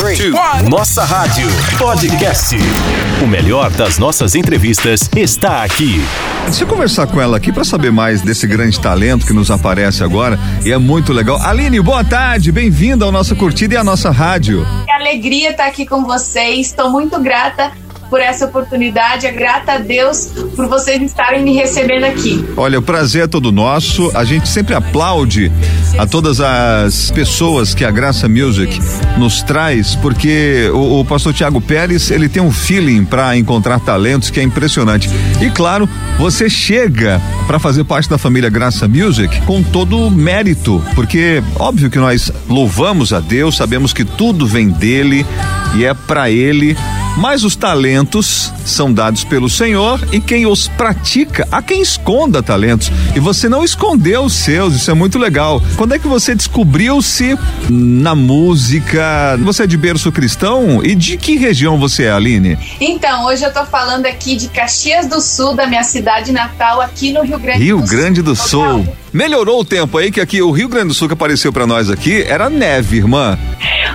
three, Nossa Rádio Podcast. O melhor das nossas entrevistas está aqui. Deixa eu conversar com ela aqui para saber mais desse grande talento que nos aparece agora e é muito legal. Aline, boa tarde, bem-vinda ao nossa curtida e à nossa rádio. Que alegria estar aqui com vocês. Estou muito grata por essa oportunidade. É grata a Deus por vocês estarem me recebendo aqui. Olha, o prazer é todo nosso. A gente sempre aplaude a todas as pessoas que a Graça Music nos traz, porque o, o pastor Tiago Pérez, ele tem um feeling para encontrar talentos que é impressionante. E claro, você chega para fazer parte da família Graça Music com todo o mérito, porque óbvio que nós louvamos a Deus, sabemos que tudo vem dele e é para ele mas os talentos são dados pelo Senhor e quem os pratica, há quem esconda talentos. E você não escondeu os seus, isso é muito legal. Quando é que você descobriu-se na música? Você é de berço cristão? E de que região você é, Aline? Então, hoje eu tô falando aqui de Caxias do Sul, da minha cidade natal, aqui no Rio Grande Rio do Sul. Rio Grande do Sul. Melhorou o tempo aí, que aqui o Rio Grande do Sul que apareceu para nós aqui era neve, irmã.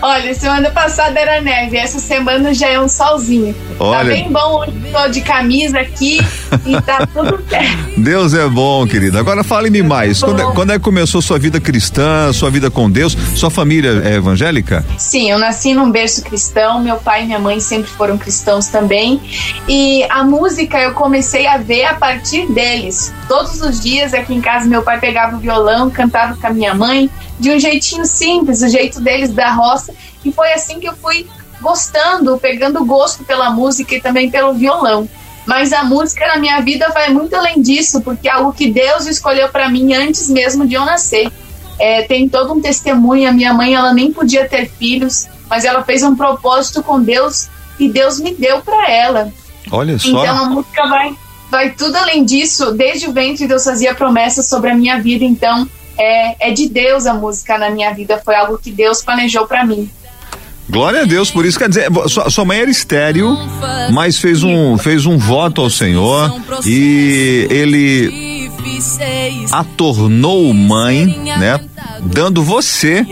Olha, semana passada era neve, essa semana já é um solzinho. Tá Olha. Tá bem bom, hoje tô de camisa aqui e tá tudo certo. Deus é bom, querida. Agora fale-me mais. Quando é, quando é, que começou sua vida cristã, sua vida com Deus? Sua família é evangélica? Sim, eu nasci num berço cristão, meu pai e minha mãe sempre foram cristãos também. E a música eu comecei a ver a partir deles. Todos os dias aqui em casa meu pai pegava o violão, cantava com a minha mãe, de um jeitinho simples, o jeito deles da roça. E foi assim que eu fui gostando, pegando gosto pela música e também pelo violão. Mas a música na minha vida vai muito além disso, porque é algo que Deus escolheu para mim antes mesmo de eu nascer. É, tem todo um testemunho. A minha mãe, ela nem podia ter filhos, mas ela fez um propósito com Deus e Deus me deu para ela. Olha só. Então a música vai, vai tudo além disso. Desde o ventre Deus fazia promessas sobre a minha vida. Então é, é de Deus a música na minha vida. Foi algo que Deus planejou para mim. Glória a Deus por isso. Quer dizer, sua, sua mãe era estéreo, mas fez um, fez um voto ao Senhor e ele a tornou mãe, né? Dando você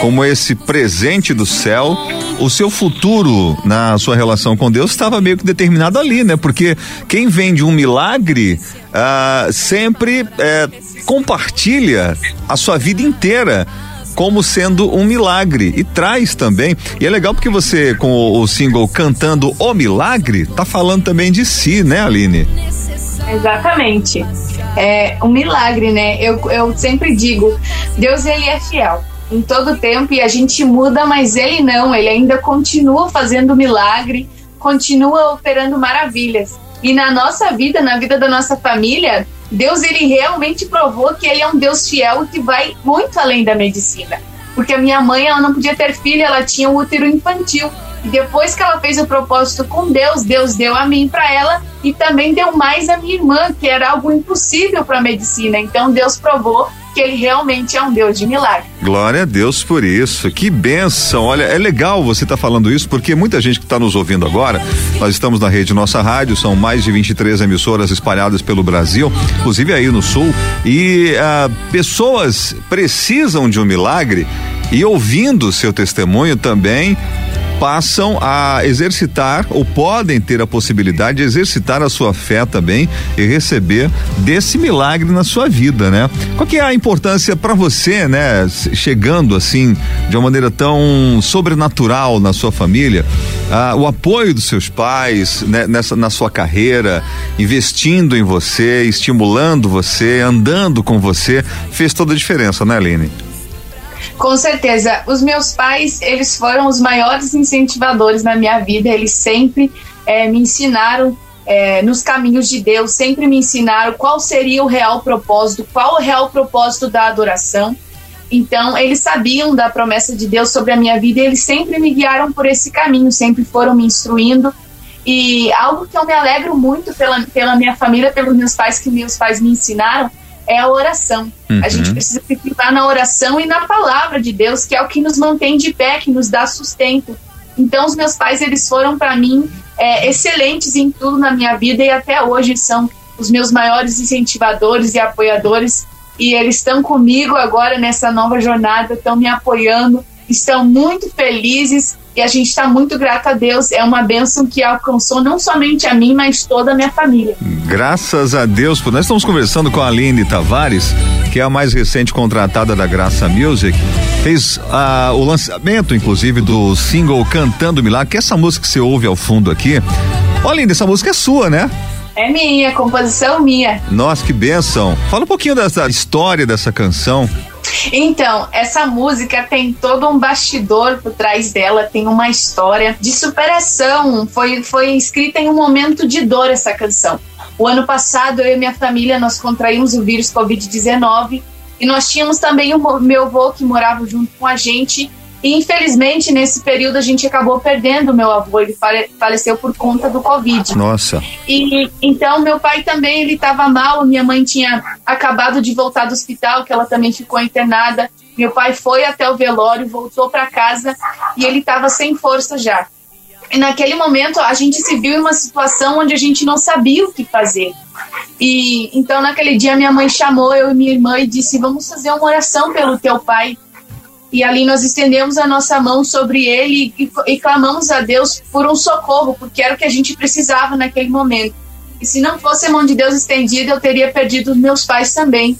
como esse presente do céu. O seu futuro na sua relação com Deus estava meio que determinado ali, né? Porque quem vem de um milagre ah, sempre eh, compartilha a sua vida inteira como sendo um milagre e traz também. E é legal porque você, com o, o single Cantando o Milagre, tá falando também de si, né, Aline? Exatamente. É um milagre, né? Eu, eu sempre digo, Deus ele é fiel em todo tempo e a gente muda, mas ele não, ele ainda continua fazendo milagre, continua operando maravilhas. E na nossa vida, na vida da nossa família, Deus ele realmente provou que ele é um Deus fiel que vai muito além da medicina. Porque a minha mãe, ela não podia ter filho, ela tinha um útero infantil. Depois que ela fez o propósito com Deus, Deus deu a mim para ela e também deu mais a minha irmã, que era algo impossível para a medicina. Então Deus provou que ele realmente é um Deus de milagre. Glória a Deus por isso. Que benção. Olha, é legal você estar tá falando isso porque muita gente que está nos ouvindo agora, nós estamos na rede Nossa Rádio, são mais de 23 emissoras espalhadas pelo Brasil, inclusive aí no sul, e ah, pessoas precisam de um milagre e ouvindo seu testemunho também passam a exercitar ou podem ter a possibilidade de exercitar a sua fé também e receber desse milagre na sua vida, né? Qual que é a importância para você, né? Chegando assim de uma maneira tão sobrenatural na sua família, ah, o apoio dos seus pais né? nessa na sua carreira, investindo em você, estimulando você, andando com você, fez toda a diferença, né, Aline? Com certeza. Os meus pais, eles foram os maiores incentivadores na minha vida. Eles sempre é, me ensinaram é, nos caminhos de Deus, sempre me ensinaram qual seria o real propósito, qual o real propósito da adoração. Então, eles sabiam da promessa de Deus sobre a minha vida e eles sempre me guiaram por esse caminho, sempre foram me instruindo. E algo que eu me alegro muito pela, pela minha família, pelos meus pais, que meus pais me ensinaram, é a oração. Uhum. A gente precisa ficar na oração e na palavra de Deus, que é o que nos mantém de pé, que nos dá sustento. Então, os meus pais, eles foram para mim é, excelentes em tudo na minha vida e até hoje são os meus maiores incentivadores e apoiadores. E eles estão comigo agora nessa nova jornada, estão me apoiando, estão muito felizes e a gente está muito grata a Deus. É uma bênção que alcançou não somente a mim, mas toda a minha família. Graças a Deus. Nós estamos conversando com a Aline Tavares, que é a mais recente contratada da Graça Music. Fez ah, o lançamento, inclusive, do single Cantando Milagre, que é essa música que você ouve ao fundo aqui. Olha, Aline, essa música é sua, né? É minha, composição minha. Nossa, que benção. Fala um pouquinho dessa história dessa canção. Então, essa música tem todo um bastidor por trás dela, tem uma história de superação. Foi, foi escrita em um momento de dor essa canção. O ano passado, eu e minha família, nós contraímos o vírus Covid-19 e nós tínhamos também o meu avô que morava junto com a gente e infelizmente, nesse período, a gente acabou perdendo o meu avô. Ele faleceu por conta do Covid. Nossa. E então, meu pai também, ele estava mal. Minha mãe tinha acabado de voltar do hospital, que ela também ficou internada. Meu pai foi até o velório, voltou para casa e ele estava sem força já. E naquele momento, a gente se viu em uma situação onde a gente não sabia o que fazer. E então, naquele dia, minha mãe chamou eu e minha irmã e disse: Vamos fazer uma oração pelo teu pai e ali nós estendemos a nossa mão sobre ele e, e, clamamos a Deus por um socorro, porque era o que a gente precisava naquele momento. E se não fosse a mão de Deus estendida, eu teria perdido os meus pais também.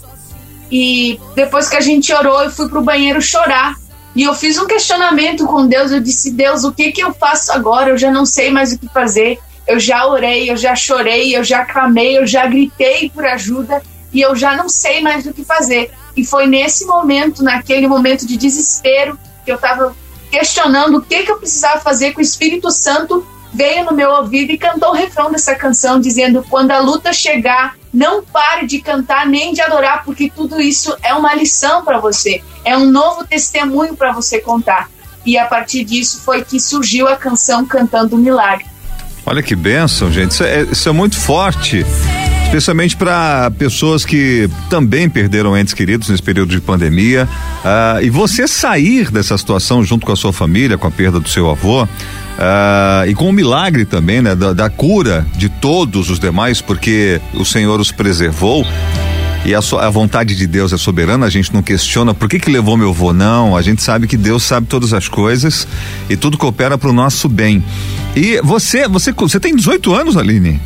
E depois que a gente orou, eu fui para o banheiro chorar. E eu fiz um questionamento com Deus. Eu disse: Deus, o que, que eu faço agora? Eu já não sei mais o que fazer. Eu já orei, eu já chorei, eu já clamei, eu já gritei por ajuda e eu já não sei mais o que fazer. E foi nesse momento, naquele momento de desespero, que eu estava questionando o que, que eu precisava fazer que o Espírito Santo veio no meu ouvido e cantou o refrão dessa canção, dizendo: Quando a luta chegar, não pare de cantar nem de adorar, porque tudo isso é uma lição para você, é um novo testemunho para você contar. E a partir disso foi que surgiu a canção Cantando o Milagre. Olha que bênção, gente. Isso é, isso é muito forte especialmente para pessoas que também perderam entes queridos nesse período de pandemia. Uh, e você sair dessa situação junto com a sua família, com a perda do seu avô. Uh, e com o milagre também, né, da, da, cura de todos os demais, porque o Senhor os preservou. E a, a, vontade de Deus é soberana, a gente não questiona por que que levou meu avô, não. A gente sabe que Deus sabe todas as coisas e tudo coopera para o nosso bem. E você, você, você tem 18 anos, Aline?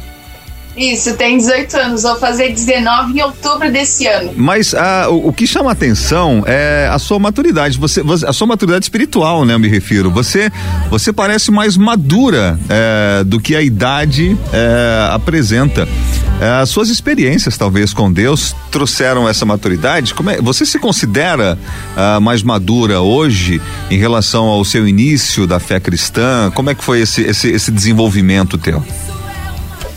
Isso, tem 18 anos. Vou fazer 19 em outubro desse ano. Mas ah, o, o, que chama atenção é a sua maturidade. Você, a sua maturidade espiritual, né? Eu me refiro. Você, você parece mais madura é, do que a idade é, apresenta. É, as suas experiências, talvez, com Deus trouxeram essa maturidade. Como é, você se considera ah, mais madura hoje em relação ao seu início da fé cristã? Como é que foi esse, esse, esse desenvolvimento teu?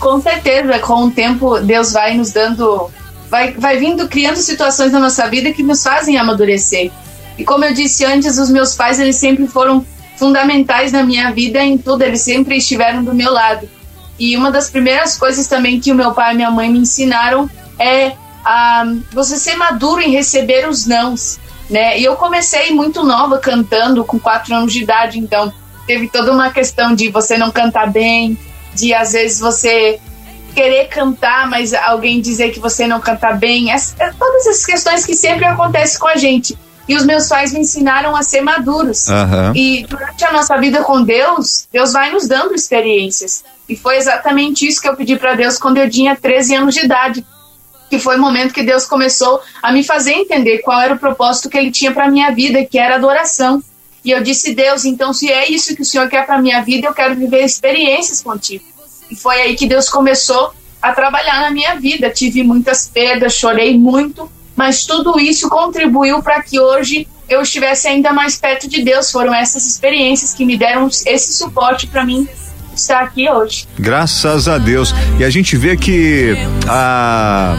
Com certeza, com o tempo, Deus vai nos dando, vai, vai vindo criando situações na nossa vida que nos fazem amadurecer. E como eu disse antes, os meus pais, eles sempre foram fundamentais na minha vida em tudo, eles sempre estiveram do meu lado. E uma das primeiras coisas também que o meu pai e minha mãe me ensinaram é a você ser maduro em receber os nãos, né? E eu comecei muito nova cantando, com quatro anos de idade, então teve toda uma questão de você não cantar bem, de às vezes você querer cantar, mas alguém dizer que você não canta bem. As, é, todas essas questões que sempre acontecem com a gente. E os meus pais me ensinaram a ser maduros. Uhum. E durante a nossa vida com Deus, Deus vai nos dando experiências. E foi exatamente isso que eu pedi para Deus quando eu tinha 13 anos de idade. Que foi o momento que Deus começou a me fazer entender qual era o propósito que Ele tinha para minha vida, que era adoração. E eu disse, Deus, então se é isso que o Senhor quer para minha vida, eu quero viver experiências contigo. E foi aí que Deus começou a trabalhar na minha vida. Tive muitas perdas, chorei muito, mas tudo isso contribuiu para que hoje eu estivesse ainda mais perto de Deus. Foram essas experiências que me deram esse suporte para mim estar aqui hoje. Graças a Deus. E a gente vê que a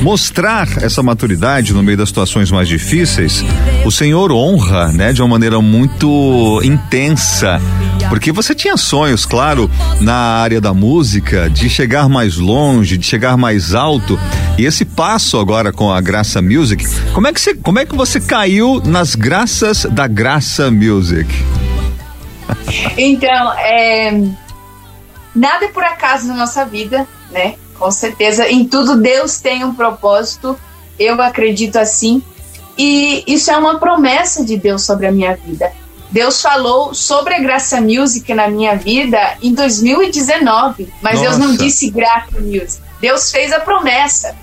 mostrar essa maturidade no meio das situações mais difíceis, o Senhor honra, né, de uma maneira muito intensa. Porque você tinha sonhos, claro, na área da música, de chegar mais longe, de chegar mais alto. E esse passo agora com a Graça Music, como é que você, como é que você caiu nas graças da Graça Music? Então, é, nada é por acaso na nossa vida, né? Com certeza, em tudo Deus tem um propósito, eu acredito assim. E isso é uma promessa de Deus sobre a minha vida. Deus falou sobre a Graça Music na minha vida em 2019, mas Nossa. Deus não disse Graça Music. Deus fez a promessa.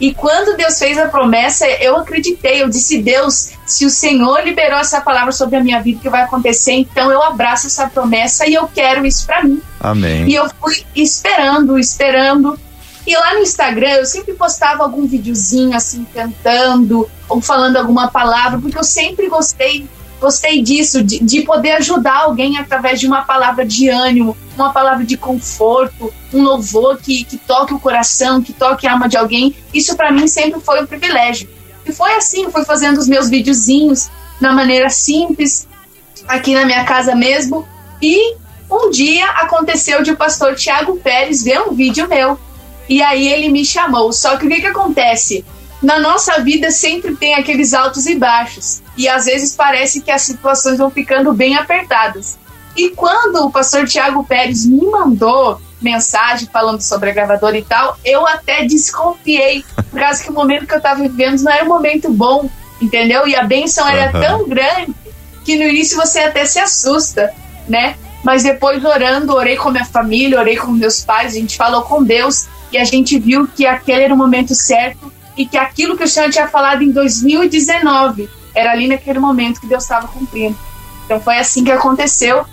E quando Deus fez a promessa, eu acreditei. Eu disse: Deus, se o Senhor liberou essa palavra sobre a minha vida, que vai acontecer, então eu abraço essa promessa e eu quero isso para mim. Amém. E eu fui esperando, esperando. E lá no Instagram eu sempre postava algum videozinho assim, cantando ou falando alguma palavra, porque eu sempre gostei gostei disso, de, de, poder ajudar alguém através de uma palavra de ânimo, uma palavra de conforto, um louvor que, que toque o coração, que toque a alma de alguém. Isso para mim sempre foi um privilégio. E foi assim, fui fazendo os meus videozinhos na maneira simples, aqui na minha casa mesmo. E um dia aconteceu de o pastor Tiago Pérez ver um vídeo meu. E aí ele me chamou. Só que o que, que acontece? na nossa vida sempre tem aqueles altos e baixos. E às vezes parece que as situações vão ficando bem apertadas. E quando o pastor Tiago Pérez me mandou mensagem falando sobre a gravadora e tal, eu até desconfiei, por causa que o momento que eu estava vivendo não era um momento bom, entendeu? E a benção era uhum. tão grande que no início você até se assusta, né? Mas depois orando, orei com minha família, orei com meus pais, a gente falou com Deus e a gente viu que aquele era o momento certo e que aquilo que o Senhor tinha falado em 2019 era ali naquele momento que Deus estava cumprindo. Então foi assim que aconteceu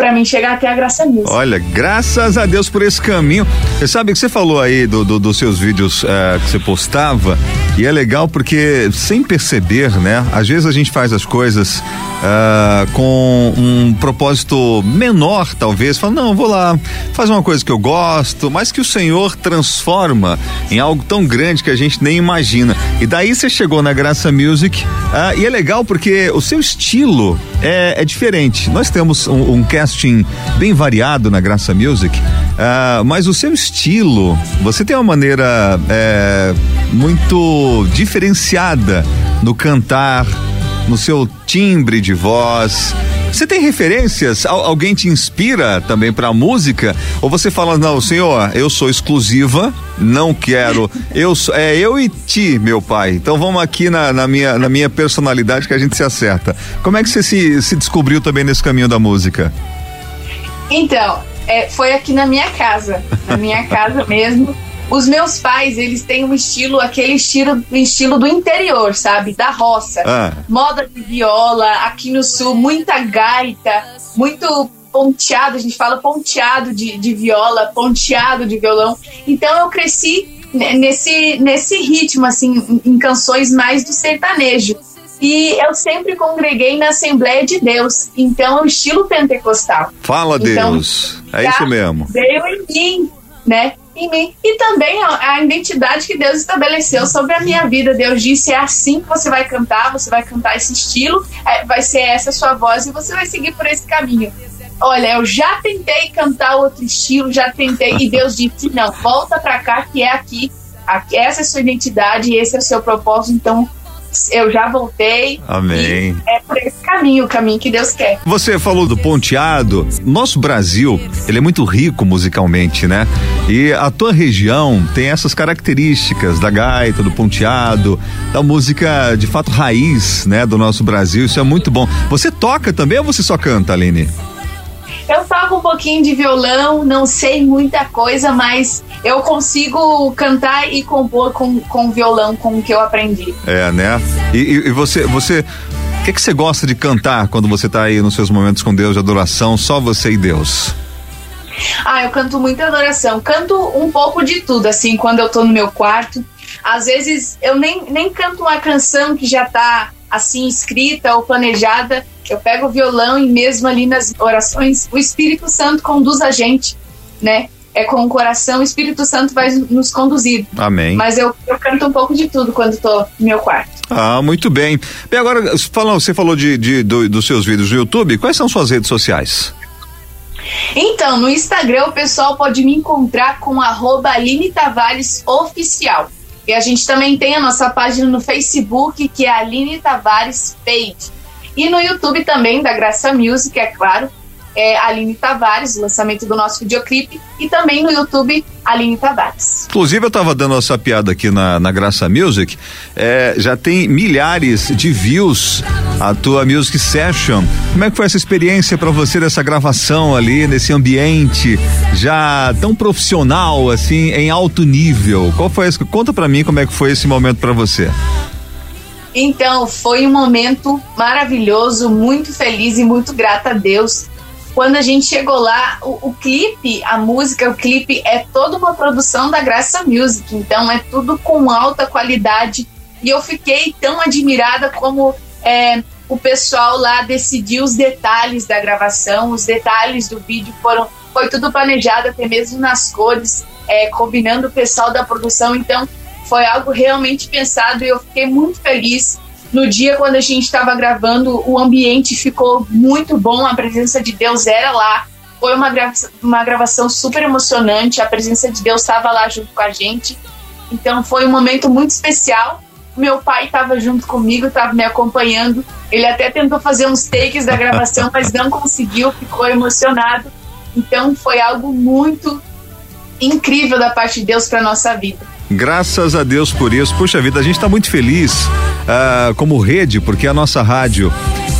para mim chegar até a graça nisso. Olha, graças a Deus por esse caminho. Você sabe que você falou aí do, do dos seus vídeos uh, que você postava e é legal porque sem perceber, né? Às vezes a gente faz as coisas uh, com um propósito menor, talvez. Fala, não, vou lá, fazer uma coisa que eu gosto, mas que o Senhor transforma em algo tão grande que a gente nem imagina. E daí você chegou na Graça Music uh, e é legal porque o seu estilo é, é diferente. Nós temos um, um cast casting bem variado na Graça Music, uh, mas o seu estilo, você tem uma maneira é, muito diferenciada no cantar, no seu timbre de voz. Você tem referências? alguém te inspira também para a música? Ou você fala, não, senhor, eu sou exclusiva, não quero. Eu é eu e ti, meu pai. Então vamos aqui na, na, minha, na minha personalidade que a gente se acerta. Como é que você se, se descobriu também nesse caminho da música? Então, é, foi aqui na minha casa, na minha casa mesmo. Os meus pais, eles têm um estilo, aquele estilo, estilo do interior, sabe? Da roça. Ah. Moda de viola, aqui no sul, muita gaita, muito ponteado, a gente fala ponteado de, de viola, ponteado de violão. Então eu cresci nesse, nesse ritmo, assim, em, em canções mais do sertanejo. E eu sempre congreguei na Assembleia de Deus. Então é o estilo pentecostal. Fala, então, Deus. É isso mesmo. Veio em mim, né? Em mim. E também a, a, identidade que Deus estabeleceu sobre a minha vida. Deus disse: é assim que você vai cantar, você vai cantar esse estilo, é, vai ser essa a sua voz e você vai seguir por esse caminho. Olha, eu já tentei cantar outro estilo, já tentei, e Deus disse: não, volta pra cá que é aqui, aqui essa é a sua identidade, esse é o seu propósito, então eu já voltei. Amém. é por esse caminho, o caminho que Deus quer. Você falou do ponteado. Nosso Brasil, ele é muito rico musicalmente, né? E a tua região tem essas características da gaita, do ponteado, da música de fato raiz, né, do nosso Brasil. Isso é muito bom. Você toca também ou você só canta, Aline? Eu toco um pouquinho de violão, não sei muita coisa, mas eu consigo cantar e compor com, com violão, com o que eu aprendi. É, né? E, e, e você, você, o que, que você gosta de cantar quando você está aí nos seus momentos com Deus de adoração, só você e Deus? Ah, eu canto muita adoração. Canto um pouco de tudo, assim, quando eu tô no meu quarto. Às vezes eu nem, nem canto uma canção que já tá assim escrita ou planejada. Eu pego o violão e mesmo ali nas orações, o Espírito Santo conduz a gente, né? É com o coração, o Espírito Santo vai nos conduzir. Amém. Mas eu, eu canto um pouco de tudo quando estou no meu quarto. Ah, muito bem. Bem, agora, falou, você falou de, de do, dos seus vídeos no YouTube. Quais são suas redes sociais? Então, no Instagram o pessoal pode me encontrar com arroba Aline Tavares Oficial. E a gente também tem a nossa página no Facebook, que é Aline Tavares Page. E no YouTube também, da Graça Music, é claro, é Aline Tavares, o lançamento do nosso videoclipe, e também no YouTube, Aline Tavares. Inclusive, eu estava dando essa piada aqui na, na Graça Music, é, já tem milhares de views a tua music session. Como é que foi essa experiência para você dessa gravação ali nesse ambiente já tão profissional assim, em alto nível? Qual foi? Esse, conta para mim como é que foi esse momento para você. Então, foi um momento maravilhoso, muito feliz e muito grata a Deus. Quando a gente chegou lá, o, o, clipe, a música, o clipe é toda uma produção da Graça Music, então é tudo com alta qualidade. E eu fiquei tão admirada como é, o pessoal lá decidiu os detalhes da gravação, os detalhes do vídeo foram foi tudo planejado até mesmo nas cores, é, combinando o pessoal da produção. Então foi algo realmente pensado e eu fiquei muito feliz. No dia quando a gente estava gravando, o ambiente ficou muito bom, a presença de Deus era lá. Foi uma, uma gravação super emocionante, a presença de Deus estava lá junto com a gente. Então foi um momento muito especial. Meu pai estava junto comigo, estava me acompanhando. Ele até tentou fazer uns takes da gravação, mas não conseguiu, ficou emocionado. Então foi algo muito incrível da parte de Deus para nossa vida. Graças a Deus por isso. Puxa vida, a gente está muito feliz uh, como rede, porque a nossa rádio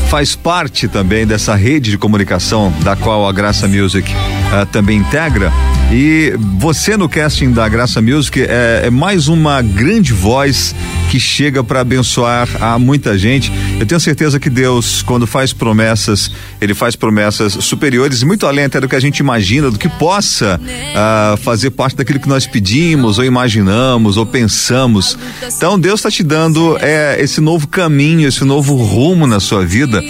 faz parte também dessa rede de comunicação da qual a Graça Music uh, também integra. E você no casting da Graça Music é, é mais uma grande voz que chega para abençoar a muita gente. Eu tenho certeza que Deus, quando faz promessas, ele faz promessas superiores, muito além até do que a gente imagina, do que possa uh, fazer parte daquilo que nós pedimos, ou imaginamos, ou pensamos. Então Deus está te dando é, esse novo caminho, esse novo rumo na sua vida.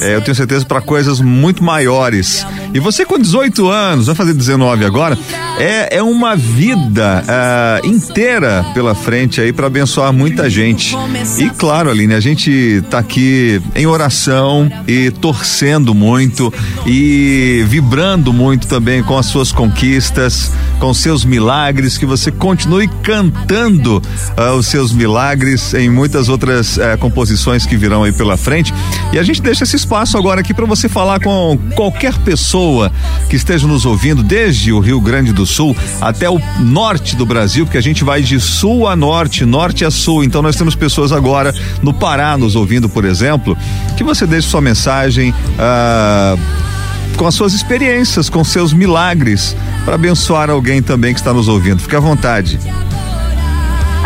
É, eu tenho certeza para coisas muito maiores. E você com 18 anos, vai fazer 19 agora, é, é uma vida uh, inteira pela frente aí para abençoar muita gente. E claro, Aline, a gente tá aqui em oração e torcendo muito e vibrando muito também com as suas conquistas, com seus milagres, que você continue cantando uh, os seus milagres em muitas outras uh, composições que virão aí pela frente. E a gente deixa esse espaço agora aqui para você falar com qualquer pessoa que esteja nos ouvindo, desde o Rio Grande do Sul até o norte do Brasil, porque a gente vai de sul a norte, norte a sul. Então nós temos pessoas agora no Pará nos ouvindo, por exemplo, que você deixe sua mensagem. Ah, com as suas experiências, com seus milagres, para abençoar alguém também que está nos ouvindo. Fique à vontade.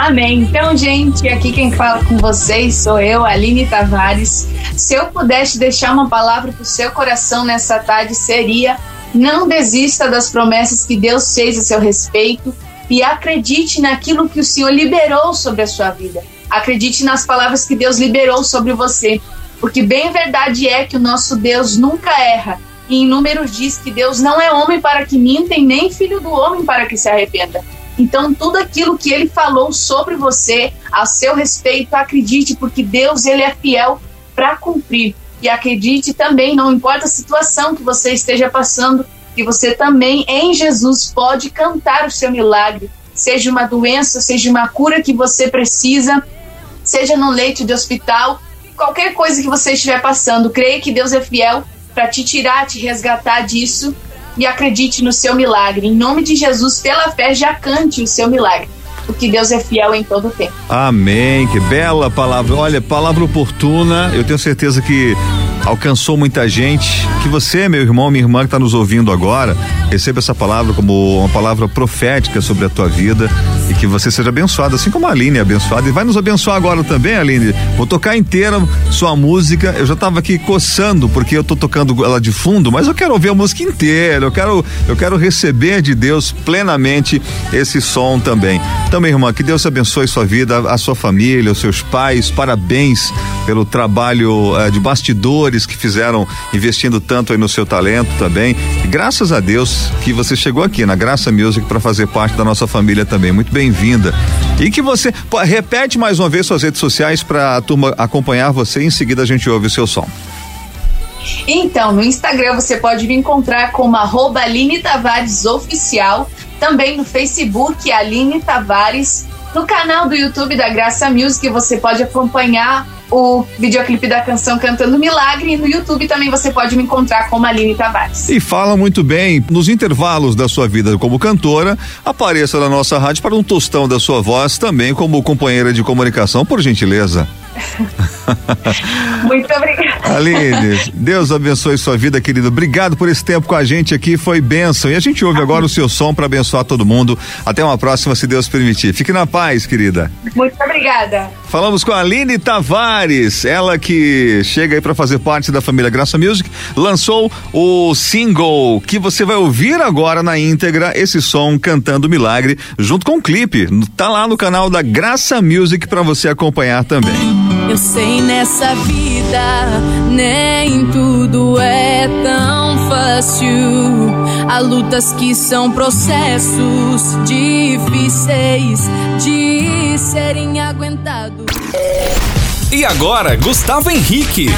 Amém. Então, gente, aqui quem fala com vocês sou eu, Aline Tavares. Se eu pudesse deixar uma palavra para o seu coração nessa tarde, seria não desista das promessas que Deus fez a seu respeito e acredite naquilo que o Senhor liberou sobre a sua vida. Acredite nas palavras que Deus liberou sobre você, porque bem verdade é que o nosso Deus nunca erra. E em Números diz que Deus não é homem para que minta e nem filho do homem para que se arrependa. Então, tudo aquilo que ele falou sobre você, a seu respeito, acredite, porque Deus ele é fiel para cumprir. E acredite também, não importa a situação que você esteja passando, que você também em Jesus pode cantar o seu milagre, seja uma doença, seja uma cura que você precisa, seja no leito de hospital, qualquer coisa que você estiver passando, creia que Deus é fiel para te tirar, te resgatar disso e acredite no seu milagre. Em nome de Jesus, pela fé, já cante o seu milagre porque Deus é fiel em todo o tempo. Amém. Que bela palavra. Olha, palavra oportuna. Eu tenho certeza que alcançou muita gente. Que você, meu irmão, minha irmã que está nos ouvindo agora, receba essa palavra como uma palavra profética sobre a tua vida e que você seja abençoado, assim como a Aline é abençoada. E vai nos abençoar agora também, Aline. Vou tocar inteira sua música. Eu já estava aqui coçando porque eu tô tocando ela de fundo, mas eu quero ouvir a música inteira. Eu quero, eu quero receber de Deus plenamente esse som também. Então, minha irmã, que Deus abençoe sua vida, a sua família, os seus pais. Parabéns pelo trabalho uh, de bastidores que fizeram investindo tanto aí no seu talento também. E graças a Deus que você chegou aqui na Graça Music para fazer parte da nossa família também. Muito bem-vinda. E que você pô, repete mais uma vez suas redes sociais para a turma acompanhar você. Em seguida a gente ouve o seu som. Então, no Instagram você pode me encontrar como arroba Aline Tavares Oficial. Também no Facebook, Aline Tavares. No canal do YouTube da Graça Music você pode acompanhar o videoclipe da canção Cantando Milagre e no YouTube também você pode me encontrar como Aline Tavares. E fala muito bem, nos intervalos da sua vida como cantora, apareça na nossa rádio para um tostão da sua voz também como companheira de comunicação, por gentileza. Muito obrigada. Aline, Deus abençoe sua vida, querido. Obrigado por esse tempo com a gente aqui, foi bênção. E a gente ouve agora o seu som para abençoar todo mundo. Até uma próxima, se Deus permitir. Fique na paz, querida. Muito obrigada. Falamos com a Aline Tavares, ela que chega aí para fazer parte da família Graça Music, lançou o single que você vai ouvir agora na íntegra, esse som cantando Milagre, junto com o clipe. Tá lá no canal da Graça Music para você acompanhar também. Eu sei nessa vida nem tudo é tão fácil. Há lutas que são processos difíceis de serem aguentados. E agora, Gustavo Henrique.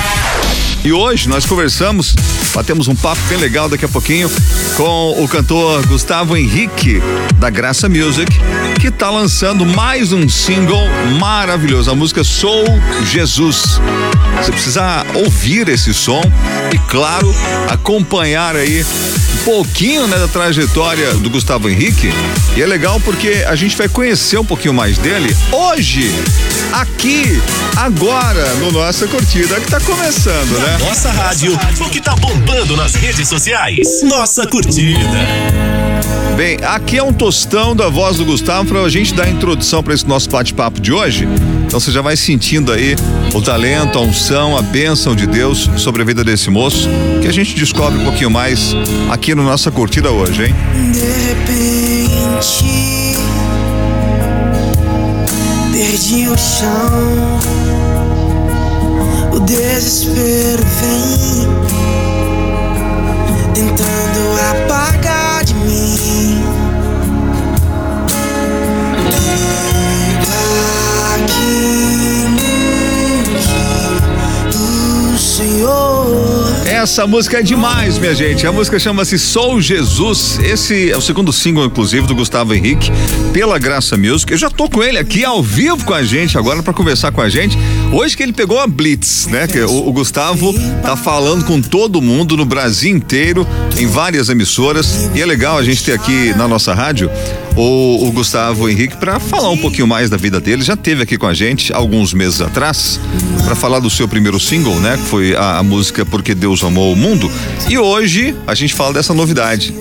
E hoje nós conversamos, batemos um papo bem legal daqui a pouquinho com o cantor Gustavo Henrique da Graça Music, que está lançando mais um single maravilhoso, a música Sou Jesus. Você precisa ouvir esse som e, claro, acompanhar aí um pouquinho né, da trajetória do Gustavo Henrique. E é legal porque a gente vai conhecer um pouquinho mais dele hoje, aqui, agora, no Nossa Curtida, que está começando, né? Nossa rádio, o que tá bombando nas redes sociais. Nossa curtida. Bem, aqui é um tostão da voz do Gustavo para a gente dar a introdução para esse nosso bate-papo de hoje. Então você já vai sentindo aí o talento, a unção, a bênção de Deus sobre a vida desse moço, que a gente descobre um pouquinho mais aqui no Nossa Curtida hoje, hein? De repente, perdi o chão. O desespero vem tentando apagar de mim. Aqui no do Senhor. Essa música é demais, minha gente. A música chama-se Sou Jesus. Esse é o segundo single, inclusive, do Gustavo Henrique, pela Graça Music. Eu já tô com ele aqui ao vivo com a gente agora para conversar com a gente. Hoje que ele pegou a Blitz, né? Que o, o Gustavo tá falando com todo mundo no Brasil inteiro, em várias emissoras. E é legal a gente ter aqui na nossa rádio o, o Gustavo Henrique para falar um pouquinho mais da vida dele. Já teve aqui com a gente alguns meses atrás para falar do seu primeiro single, né? Que foi a, a música Porque Deus Amou o Mundo. E hoje a gente fala dessa novidade.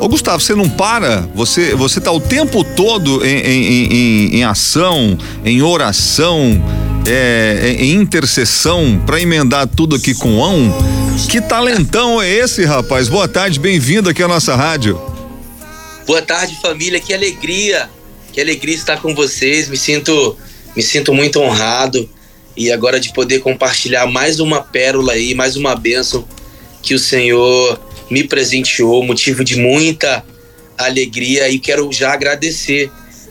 Ô Gustavo, você não para? Você você tá o tempo todo em, em, em, em ação, em oração, é, em intercessão para emendar tudo aqui com ão? Que talentão é esse, rapaz? Boa tarde, bem-vindo aqui à nossa rádio. Boa tarde, família. Que alegria, que alegria estar com vocês. Me sinto, me sinto muito honrado e agora de poder compartilhar mais uma pérola aí, mais uma bênção que o Senhor me presenteou, motivo de muita alegria e quero já agradecer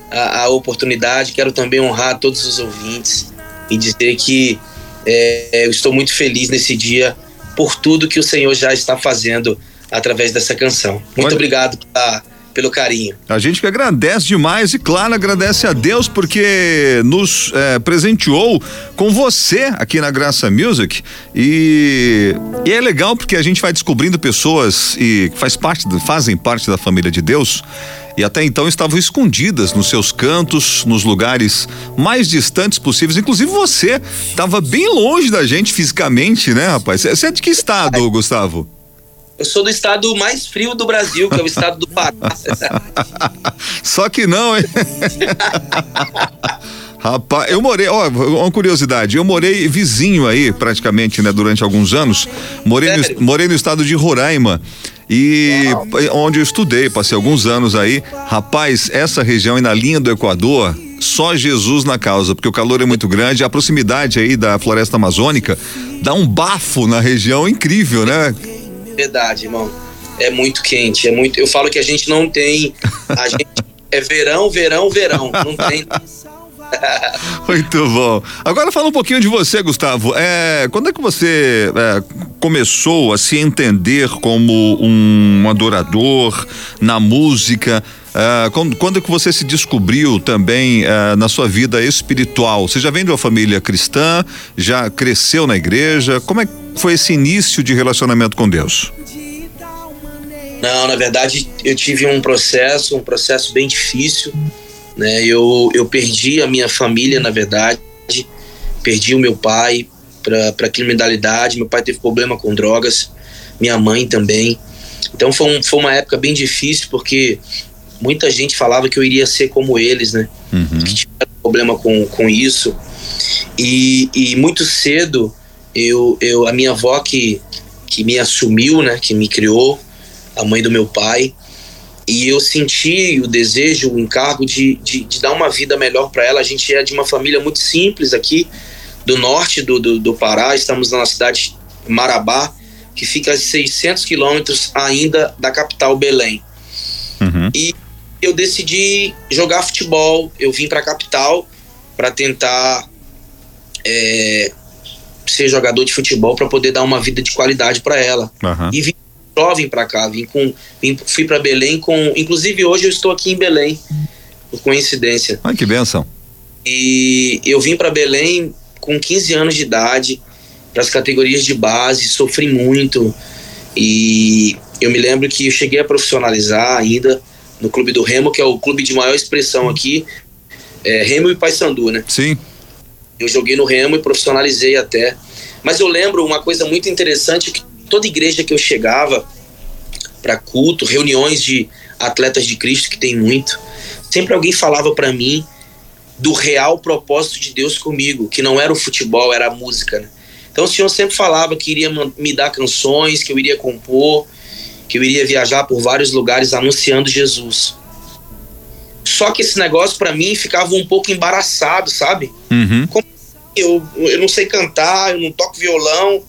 a, a oportunidade. Quero também honrar todos os ouvintes e dizer que é, eu estou muito feliz nesse dia por tudo que o Senhor já está fazendo através dessa canção. Muito Olha- obrigado pela- pelo carinho. A gente que agradece demais e, claro, agradece a Deus porque nos eh, presenteou com você aqui na Graça Music e, e é legal porque a gente vai descobrindo pessoas e faz parte, fazem parte da família de Deus e até então estavam escondidas nos seus cantos, nos lugares mais distantes possíveis. Inclusive você estava bem longe da gente fisicamente, né, rapaz? Você é de que estado, Gustavo? Eu sou do estado mais frio do Brasil, que é o estado do Pará. Só que não, hein? Rapaz, eu morei, ó, uma curiosidade, eu morei vizinho aí, praticamente, né, durante alguns anos. Morei no, morei no estado de Roraima. E onde eu estudei, passei alguns anos aí. Rapaz, essa região aí na linha do Equador, só Jesus na causa, porque o calor é muito grande, a proximidade aí da floresta amazônica dá um bafo na região incrível, né? Verdade, irmão. É muito quente, é muito. Eu falo que a gente não tem. A gente é verão, verão, verão. Não tem. Muito bom. Agora fala um pouquinho de você, Gustavo. É, quando é que você é, começou a se entender como um adorador na música? É, quando, quando é que você se descobriu também é, na sua vida espiritual? Você já vem de uma família cristã? Já cresceu na igreja? Como é que foi esse início de relacionamento com Deus? Não, na verdade, eu tive um processo, um processo bem difícil. Né? Eu, eu perdi a minha família, na verdade. perdi o meu pai para criminalidade, meu pai teve problema com drogas, minha mãe também. Então foi, um, foi uma época bem difícil porque muita gente falava que eu iria ser como eles, né? Uhum. Que tiveram problema com, com isso. E, e muito cedo, eu, eu, a minha avó que, que me assumiu, né? Que me criou, a mãe do meu pai, e eu senti o desejo, o encargo de, de, de dar uma vida melhor para ela. A gente é de uma família muito simples aqui, do norte do, do, do Pará, estamos na cidade de Marabá, que fica a 600 quilômetros ainda da capital Belém. Uhum. E eu decidi jogar futebol. Eu vim para a capital para tentar é, ser jogador de futebol para poder dar uma vida de qualidade para ela. Uhum. E vim jovem para cá, vim com, vim, fui para Belém com, inclusive hoje eu estou aqui em Belém, por coincidência. Ai, que benção. E eu vim para Belém com 15 anos de idade, para as categorias de base, sofri muito. E eu me lembro que eu cheguei a profissionalizar ainda no clube do Remo, que é o clube de maior expressão aqui, é Remo e Paysandu, né? Sim. Eu joguei no Remo e profissionalizei até. Mas eu lembro uma coisa muito interessante que toda igreja que eu chegava para culto, reuniões de atletas de Cristo que tem muito, sempre alguém falava para mim do real propósito de Deus comigo, que não era o futebol, era a música. Né? Então o Senhor sempre falava que iria me dar canções, que eu iria compor, que eu iria viajar por vários lugares anunciando Jesus. Só que esse negócio para mim ficava um pouco embaraçado, sabe? Uhum. Eu, eu não sei cantar, eu não toco violão.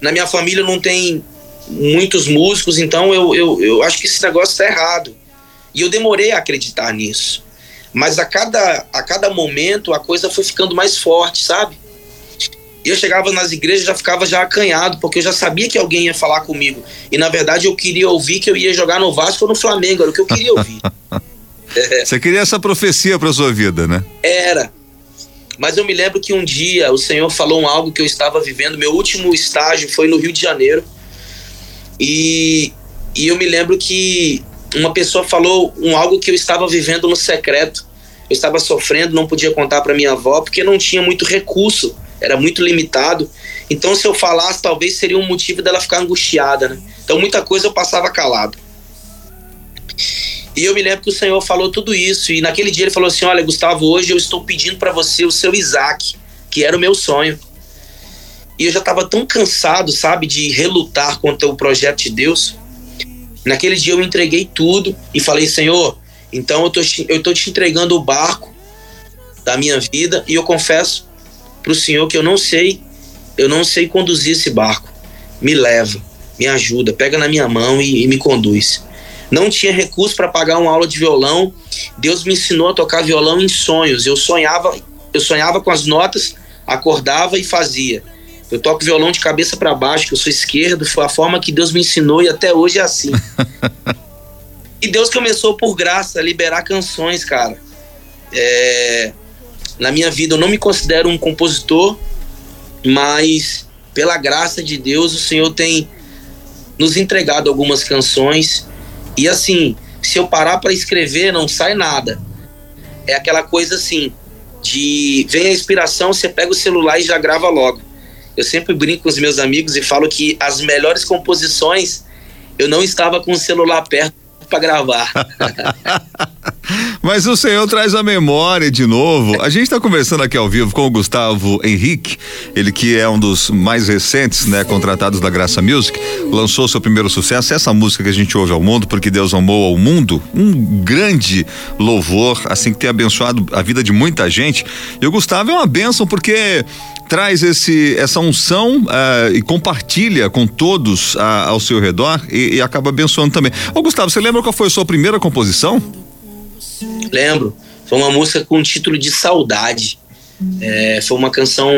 Na minha família não tem muitos músicos, então eu, eu, eu acho que esse negócio está errado. E eu demorei a acreditar nisso. Mas a cada, a cada momento a coisa foi ficando mais forte, sabe? E eu chegava nas igrejas já ficava já acanhado, porque eu já sabia que alguém ia falar comigo. E na verdade eu queria ouvir que eu ia jogar no Vasco ou no Flamengo, era o que eu queria ouvir. Você queria essa profecia para sua vida, né? Era. Mas eu me lembro que um dia o Senhor falou algo que eu estava vivendo. Meu último estágio foi no Rio de Janeiro. E, e eu me lembro que uma pessoa falou um algo que eu estava vivendo no secreto. Eu estava sofrendo, não podia contar para minha avó porque não tinha muito recurso, era muito limitado. Então, se eu falasse, talvez seria um motivo dela ficar angustiada, né? Então, muita coisa eu passava calado. E eu me lembro que o Senhor falou tudo isso. E naquele dia ele falou assim: Olha, Gustavo, hoje eu estou pedindo para você o seu Isaac, que era o meu sonho. E eu já estava tão cansado, sabe, de relutar contra o projeto de Deus. Naquele dia eu entreguei tudo e falei: Senhor, então eu tô, eu tô te entregando o barco da minha vida e eu confesso para o Senhor que eu não sei, eu não sei conduzir esse barco. Me leva, me ajuda, pega na minha mão e, e me conduz. Não tinha recurso para pagar uma aula de violão. Deus me ensinou a tocar violão em sonhos. Eu sonhava, eu sonhava com as notas, acordava e fazia. Eu toco violão de cabeça para baixo, que eu sou esquerdo, foi a forma que Deus me ensinou e até hoje é assim. e Deus começou por graça a liberar canções, cara. É, na minha vida eu não me considero um compositor, mas pela graça de Deus o Senhor tem nos entregado algumas canções e assim, se eu parar para escrever, não sai nada. É aquela coisa assim, de vem a inspiração, você pega o celular e já grava logo. Eu sempre brinco com os meus amigos e falo que as melhores composições eu não estava com o celular perto para gravar. Mas o Senhor traz a memória de novo. A gente está conversando aqui ao vivo com o Gustavo Henrique, ele que é um dos mais recentes, né, contratados da Graça Music, lançou seu primeiro sucesso, essa música que a gente ouve ao mundo, porque Deus amou ao mundo, um grande louvor, assim que tem abençoado a vida de muita gente. E o Gustavo é uma bênção porque traz esse essa unção uh, e compartilha com todos uh, ao seu redor e, e acaba abençoando também. Ô Gustavo, você lembra qual foi a sua primeira composição? Lembro. Foi uma música com o título de Saudade. É, foi uma canção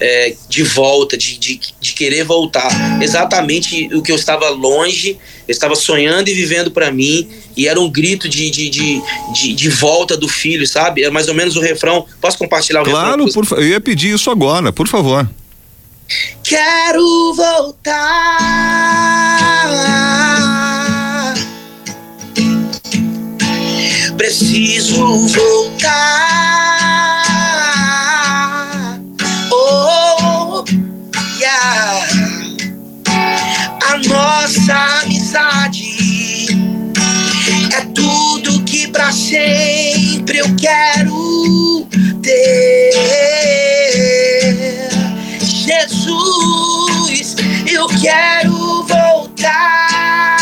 é, de volta, de, de, de, querer voltar. Exatamente o que eu estava longe, eu estava sonhando e vivendo para mim, e era um grito de, de, de, de, de volta do filho, sabe? É mais ou menos o refrão. Posso compartilhar o claro, refrão? Claro, eu ia pedir isso agora, por favor. Quero voltar. Preciso voltar É tudo que pra sempre eu quero ter. Jesus, eu quero voltar.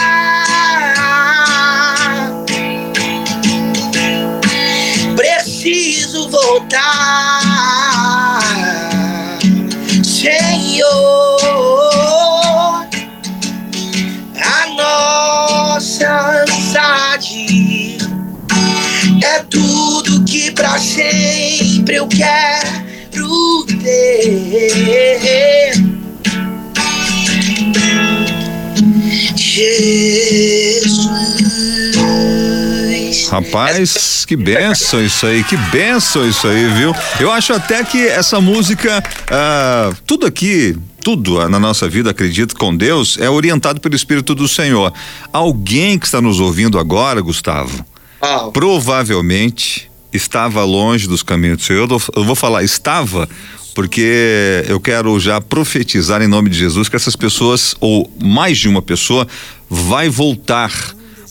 É tudo que pra sempre eu quero ter. Jesus. Rapaz, que benção isso aí, que benção isso aí, viu? Eu acho até que essa música, ah, tudo aqui, tudo na nossa vida, acredito, com Deus, é orientado pelo Espírito do Senhor. Alguém que está nos ouvindo agora, Gustavo, Ah, provavelmente estava longe dos caminhos do Senhor. Eu, vou falar estava, porque eu quero já profetizar em nome de Jesus que essas pessoas, ou mais de uma pessoa, vai voltar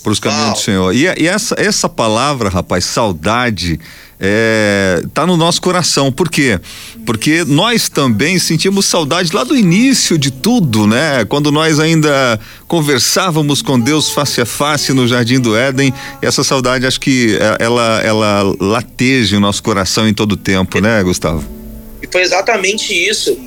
para os caminhos do Senhor. E, e essa, essa palavra, rapaz, saudade, é, tá no nosso coração. Por quê? Porque nós também sentimos saudade lá do início de tudo, né? Quando nós ainda conversávamos com Deus face a face no Jardim do Éden, essa saudade acho que é, ela, ela lateja o nosso coração em todo o tempo, né, Gustavo? E foi exatamente isso.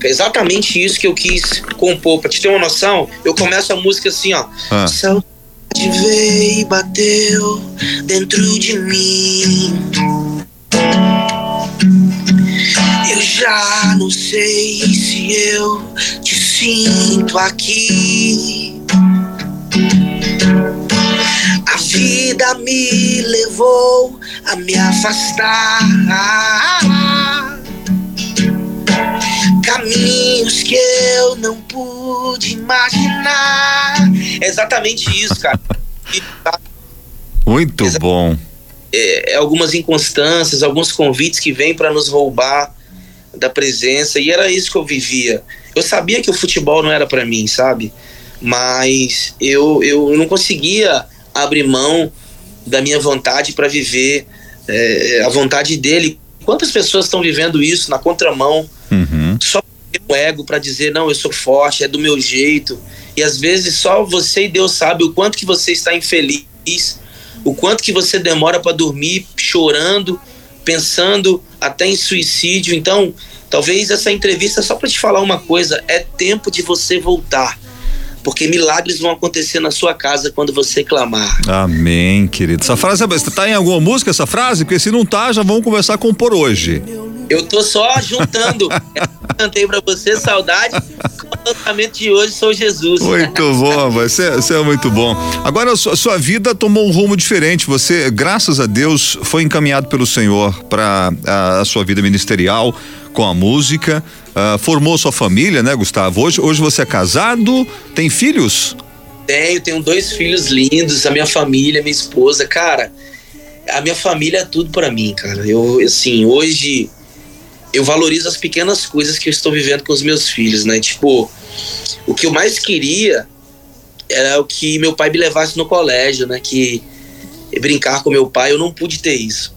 Foi exatamente isso que eu quis compor. Pra te ter uma noção, eu começo a música assim, ó. Ah. Saudade veio e bateu dentro de mim. Eu já não sei se eu te sinto aqui. A vida me levou a me afastar. Caminhos que eu não pude imaginar. É exatamente isso, cara. Tá, Muito Exa- bom. é, é algumas inconstâncias, alguns convites que vêm para nos roubar da presença. E era isso que eu vivia. Eu sabia que o futebol não era para mim, sabe? Mas eu, eu não conseguia abrir mão da minha vontade para viver é, a vontade dele. Quantas pessoas estão vivendo isso na contramão? Uhum. Só o ego para dizer não, eu sou forte, é do meu jeito. E às vezes só você e Deus sabe o quanto que você está infeliz, o quanto que você demora para dormir chorando, pensando até em suicídio. Então, talvez essa entrevista só para te falar uma coisa, é tempo de você voltar. Porque milagres vão acontecer na sua casa quando você clamar. Amém, querido. Essa frase, é- tá em alguma música essa frase? Porque se não tá, já vamos começar a compor hoje. Eu tô só juntando. Eu Cantei para você saudade. O lançamento de hoje sou Jesus. Muito bom, você, você é muito bom. Agora a sua, sua vida tomou um rumo diferente. Você, graças a Deus, foi encaminhado pelo Senhor para a, a sua vida ministerial com a música. ah, formou sua família, né, Gustavo? Hoje, hoje você é casado, tem filhos? Tenho, tenho dois filhos lindos, a minha família, minha esposa, cara. A minha família é tudo pra mim, cara. Eu, assim, hoje eu valorizo as pequenas coisas que eu estou vivendo com os meus filhos, né? Tipo, o que eu mais queria era o que meu pai me levasse no colégio, né? Que brincar com meu pai, eu não pude ter isso.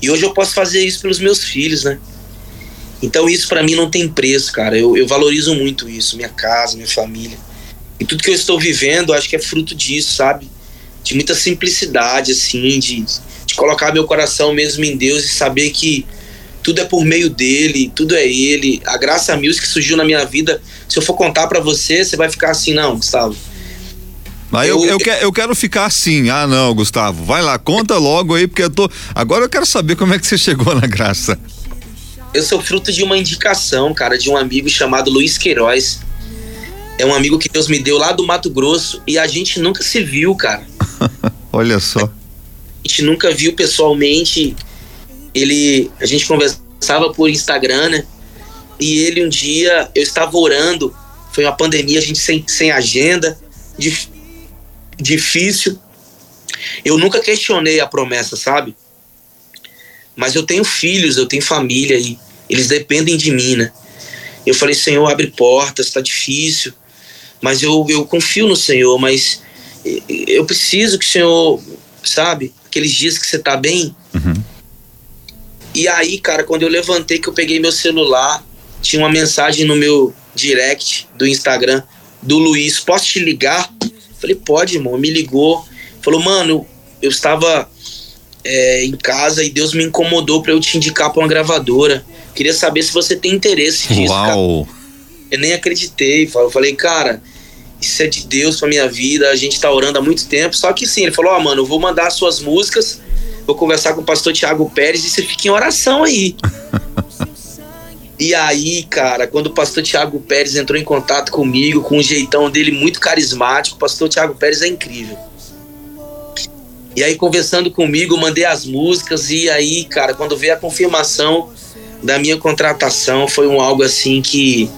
E hoje eu posso fazer isso pelos meus filhos, né? Então isso pra mim não tem preço, cara. Eu, eu valorizo muito isso, minha casa, minha família. E tudo que eu estou vivendo, acho que é fruto disso, sabe? De muita simplicidade, assim, de, de colocar meu coração mesmo em Deus e saber que tudo é por meio dele, tudo é ele. A Graça Music surgiu na minha vida. Se eu for contar pra você, você vai ficar assim, não, Gustavo. Aí eu, Eu- eu, eu quero ficar assim. Ah, não, Gustavo. Vai lá, conta logo aí, porque eu tô. Agora eu quero saber como é que você chegou na graça. Eu sou fruto de uma indicação, cara, de um amigo chamado Luiz Queiroz. É um amigo que Deus me deu lá do Mato Grosso e a gente nunca se viu, cara. Olha só. a gente nunca viu pessoalmente. Ele, a gente conversava por Instagram, né? E ele um dia, eu estava orando, foi uma pandemia, a gente sem, sem agenda, dif- difícil. Eu nunca questionei a promessa, sabe? Mas eu tenho filhos, eu tenho família e eles dependem de mim, né? Eu falei, Senhor, abre portas, tá difícil, mas eu, eu confio no Senhor, mas eh, eu preciso que o Senhor, sabe, aqueles dias que você tá bem. Uhum. E aí, cara, quando eu levantei, que eu peguei meu celular, tinha uma mensagem no meu direct do Instagram do Luiz: Posso te ligar? Falei: Pode, irmão. Me ligou. Falou: Mano, eu estava é, em casa e Deus me incomodou para eu te indicar para uma gravadora. Queria saber se você tem interesse nisso. Uau! Cara. Eu nem acreditei. Eu falei, cara, isso é de Deus pra minha vida. A gente tá orando há muito tempo. Só que sim, ele falou: Ó, oh, mano, eu vou mandar as suas músicas vou conversar com o pastor Tiago Pérez e você fica em oração aí. e aí, cara, quando o pastor Tiago Pérez entrou em contato comigo, com um jeitão dele muito carismático, o pastor Tiago Pérez é incrível. E aí, conversando comigo, mandei as músicas, e aí, cara, quando veio a confirmação da minha contratação, foi um algo assim que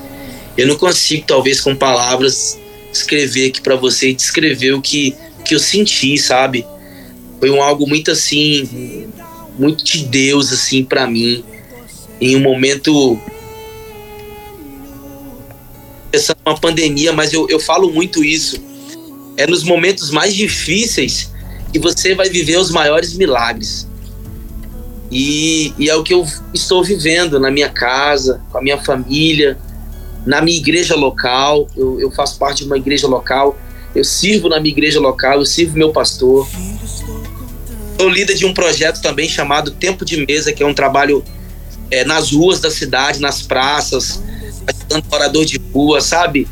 eu não consigo, talvez, com palavras, escrever aqui para você e descrever o que, que eu senti, sabe? Foi um algo muito assim, muito de Deus assim para mim, em um momento essa uma pandemia, mas eu, eu falo muito isso. É nos momentos mais difíceis que você vai viver os maiores milagres. E, e é o que eu estou vivendo na minha casa, com a minha família, na minha igreja local. Eu, eu faço parte de uma igreja local. Eu sirvo na minha igreja local, eu sirvo meu pastor. Sou líder de um projeto também chamado Tempo de Mesa, que é um trabalho é, nas ruas da cidade, nas praças, ajudando morador de rua, sabe?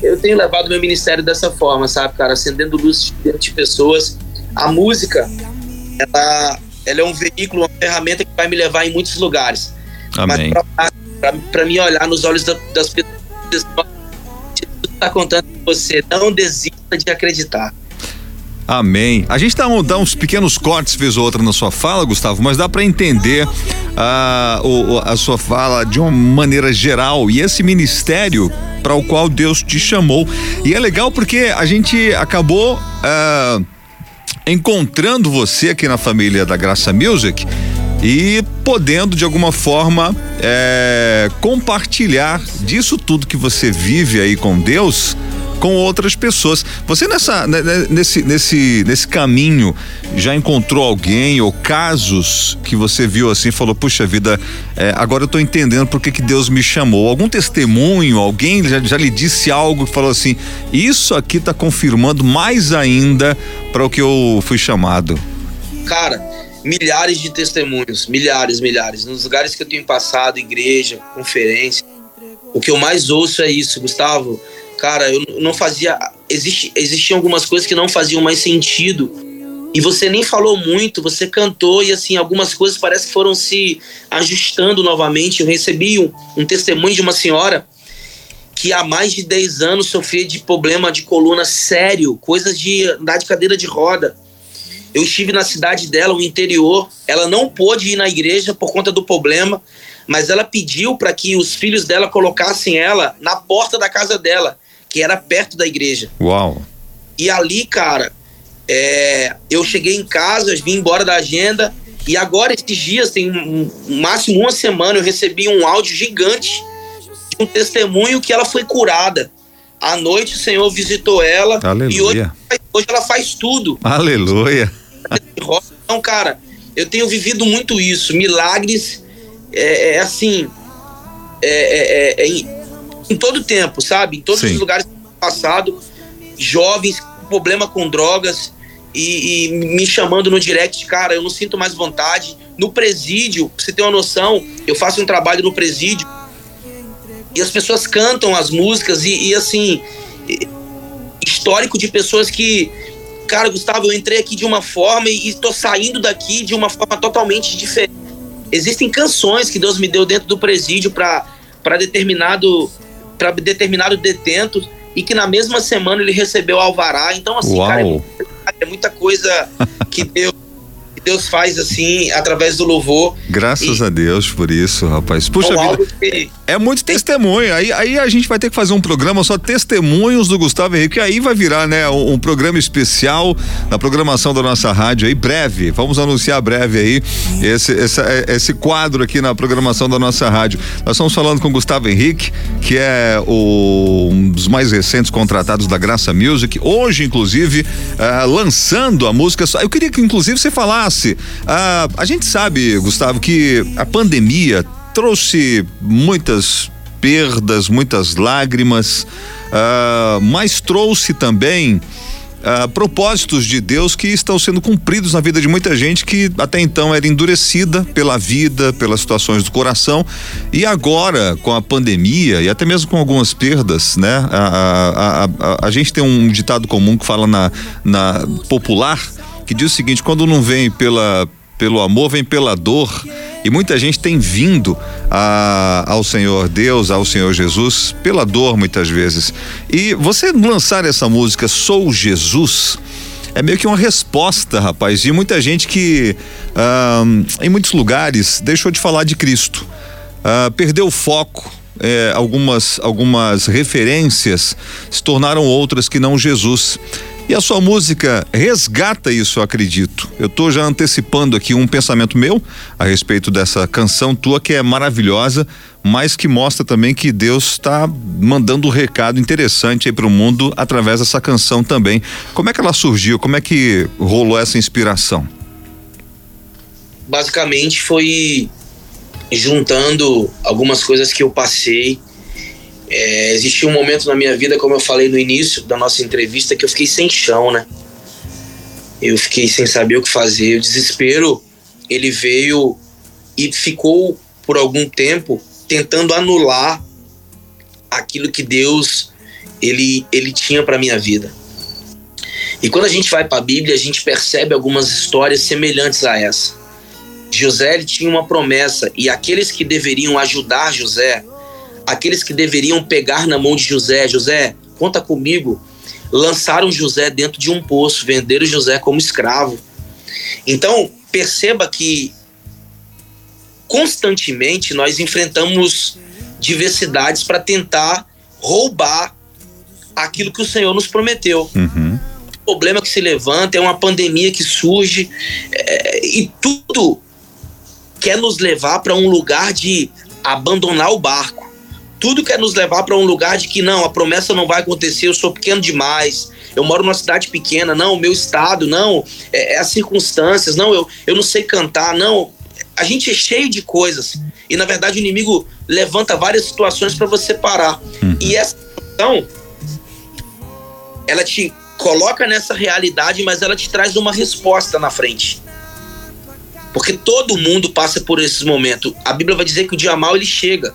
Eu tenho levado meu ministério dessa forma, sabe, cara? Acendendo luz de pessoas. A música, ela, ela é um veículo, uma ferramenta que vai me levar em muitos lugares. Amém. Para mim olhar nos olhos da, das pessoas, Jesus está contando com você. Não desista de acreditar. Amém. A gente dá, um, dá uns pequenos cortes, ou outra, na sua fala, Gustavo, mas dá para entender a, o, a sua fala de uma maneira geral e esse ministério para o qual Deus te chamou. E é legal porque a gente acabou uh, encontrando você aqui na família da Graça Music e podendo de alguma forma é, compartilhar disso tudo que você vive aí com Deus com outras pessoas. Você nessa né, né, nesse nesse nesse caminho já encontrou alguém ou casos que você viu assim, falou puxa vida, é, agora eu estou entendendo por que que Deus me chamou. Algum testemunho, alguém já, já lhe disse algo que falou assim, isso aqui está confirmando mais ainda para o que eu fui chamado. Cara, milhares de testemunhos, milhares, milhares. Nos lugares que eu tenho passado, igreja, conferência, o que eu mais ouço é isso, Gustavo cara, eu não fazia. Existe, existiam algumas coisas que não faziam mais sentido. E você nem falou muito, você cantou e assim, algumas coisas parece que foram se ajustando novamente. Eu recebi um, um testemunho de uma senhora que há mais de 10 anos sofria de problema de coluna sério, coisas de andar de cadeira de roda. Eu estive na cidade dela, no interior. Ela não pôde ir na igreja por conta do problema, mas ela pediu para que os filhos dela colocassem ela na porta da casa dela que era perto da igreja. Uau! E ali, cara, é, eu cheguei em casa, vim embora da agenda, e agora, esses dias, tem um, um, máximo uma semana, eu recebi um áudio gigante de um testemunho que ela foi curada. À noite o Senhor visitou ela Aleluia. e hoje, hoje ela faz tudo. Aleluia. Então, cara, eu tenho vivido muito isso. Milagres é, é assim. É, é, é, em todo tempo, sabe? Em todos Sim. os lugares passado, jovens com problema com drogas e, e, me chamando no direct, cara, eu não sinto mais vontade. No presídio, pra você ter uma noção, eu faço um trabalho no presídio e as pessoas cantam as músicas e, e assim, histórico de pessoas que cara, Gustavo, eu entrei aqui de uma forma e estou saindo daqui de uma forma totalmente diferente. Existem canções que Deus me deu dentro do presídio para determinado para determinado detento e que na mesma semana ele recebeu alvará. Então, assim, Uau. cara, é, é muita coisa que Deus, Deus faz assim, através do louvor. Graças e... a Deus por isso, rapaz. Puxa é vida. Que... É muito testemunho. Aí, aí a gente vai ter que fazer um programa só testemunhos do Gustavo Henrique. Aí vai virar, né, um, um programa especial na programação da nossa rádio aí, breve. Vamos anunciar breve aí esse, esse, esse quadro aqui na programação da nossa rádio. Nós estamos falando com o Gustavo Henrique, que é o, um dos mais recentes contratados da Graça Music. Hoje, inclusive, uh, lançando a música. Eu queria que, inclusive, você falasse. Uh, a gente sabe, Gustavo, que a pandemia trouxe muitas perdas, muitas lágrimas, uh, mas trouxe também uh, propósitos de Deus que estão sendo cumpridos na vida de muita gente que até então era endurecida pela vida, pelas situações do coração e agora com a pandemia e até mesmo com algumas perdas, né? A, a, a, a gente tem um ditado comum que fala na, na popular que diz o seguinte: quando não vem pela pelo amor, vem pela dor. E muita gente tem vindo a, ao Senhor Deus, ao Senhor Jesus, pela dor muitas vezes. E você lançar essa música Sou Jesus é meio que uma resposta, rapaz, de muita gente que em muitos lugares deixou de falar de Cristo, ah, perdeu o foco. É, algumas algumas referências se tornaram outras que não Jesus. E a sua música resgata isso, eu acredito. Eu estou já antecipando aqui um pensamento meu a respeito dessa canção tua que é maravilhosa, mas que mostra também que Deus está mandando um recado interessante aí para o mundo através dessa canção também. Como é que ela surgiu? Como é que rolou essa inspiração? Basicamente foi juntando algumas coisas que eu passei é, existiu um momento na minha vida, como eu falei no início da nossa entrevista, que eu fiquei sem chão, né? Eu fiquei sem saber o que fazer. O desespero, ele veio e ficou por algum tempo tentando anular aquilo que Deus ele, ele tinha para minha vida. E quando a gente vai para a Bíblia, a gente percebe algumas histórias semelhantes a essa. José tinha uma promessa e aqueles que deveriam ajudar José aqueles que deveriam pegar na mão de José, José, conta comigo, lançaram José dentro de um poço, venderam José como escravo. Então, perceba que constantemente nós enfrentamos diversidades para tentar roubar aquilo que o Senhor nos prometeu. Uhum. O problema que se levanta é uma pandemia que surge é, e tudo quer nos levar para um lugar de abandonar o barco tudo quer nos levar para um lugar de que não, a promessa não vai acontecer, eu sou pequeno demais, eu moro numa cidade pequena, não, o meu estado, não, é, é, as circunstâncias, não, eu, eu não sei cantar, não. A gente é cheio de coisas e na verdade o inimigo levanta várias situações para você parar. Uhum. E essa situação, ela te coloca nessa realidade, mas ela te traz uma resposta na frente. Porque todo mundo passa por esses momentos. A Bíblia vai dizer que o dia mal ele chega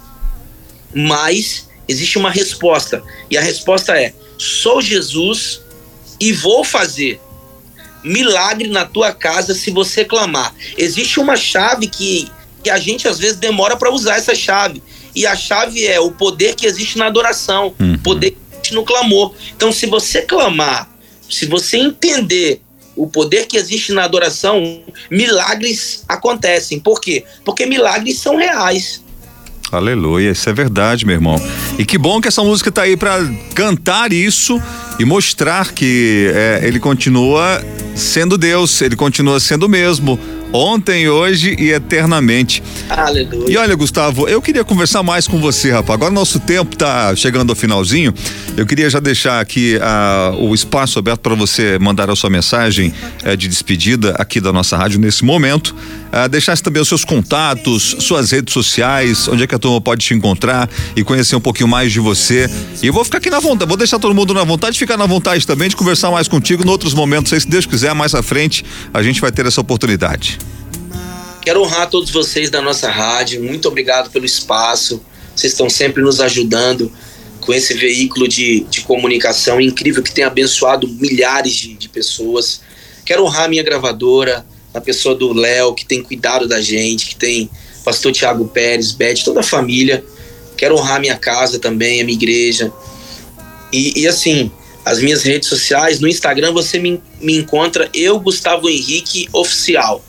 mas existe uma resposta. E a resposta é: sou Jesus e vou fazer milagre na tua casa se você clamar. Existe uma chave que, que a gente às vezes demora para usar essa chave. E a chave é o poder que existe na adoração, uhum. poder que existe no clamor. Então, se você clamar, se você entender o poder que existe na adoração, milagres acontecem. Por quê? Porque milagres são reais. Aleluia, isso é verdade, meu irmão. E que bom que essa música tá aí para cantar isso e mostrar que é, ele continua sendo Deus, ele continua sendo o mesmo ontem, hoje e eternamente. Aleluia. E olha, Gustavo, eu queria conversar mais com você, rapaz. Agora nosso tempo tá chegando ao finalzinho. Eu queria já deixar aqui uh, o espaço aberto para você mandar a sua mensagem uh, de despedida aqui da nossa rádio nesse momento. Uh, deixasse também os seus contatos, suas redes sociais, onde é que a turma pode te encontrar e conhecer um pouquinho mais de você. E eu vou ficar aqui na vontade, vou deixar todo mundo na vontade, ficar na vontade também de conversar mais contigo em outros momentos. Aí, se Deus quiser, mais à frente, a gente vai ter essa oportunidade. Quero honrar todos vocês da nossa rádio. Muito obrigado pelo espaço. Vocês estão sempre nos ajudando com esse veículo de, de comunicação incrível que tem abençoado milhares de, de pessoas. Quero honrar a minha gravadora, a pessoa do Léo, que tem cuidado da gente, que tem pastor Tiago Pérez, Beth, toda a família. Quero honrar a minha casa também, a minha igreja. E, e assim, as minhas redes sociais, no Instagram você me, me encontra eu, Gustavo Henrique Oficial.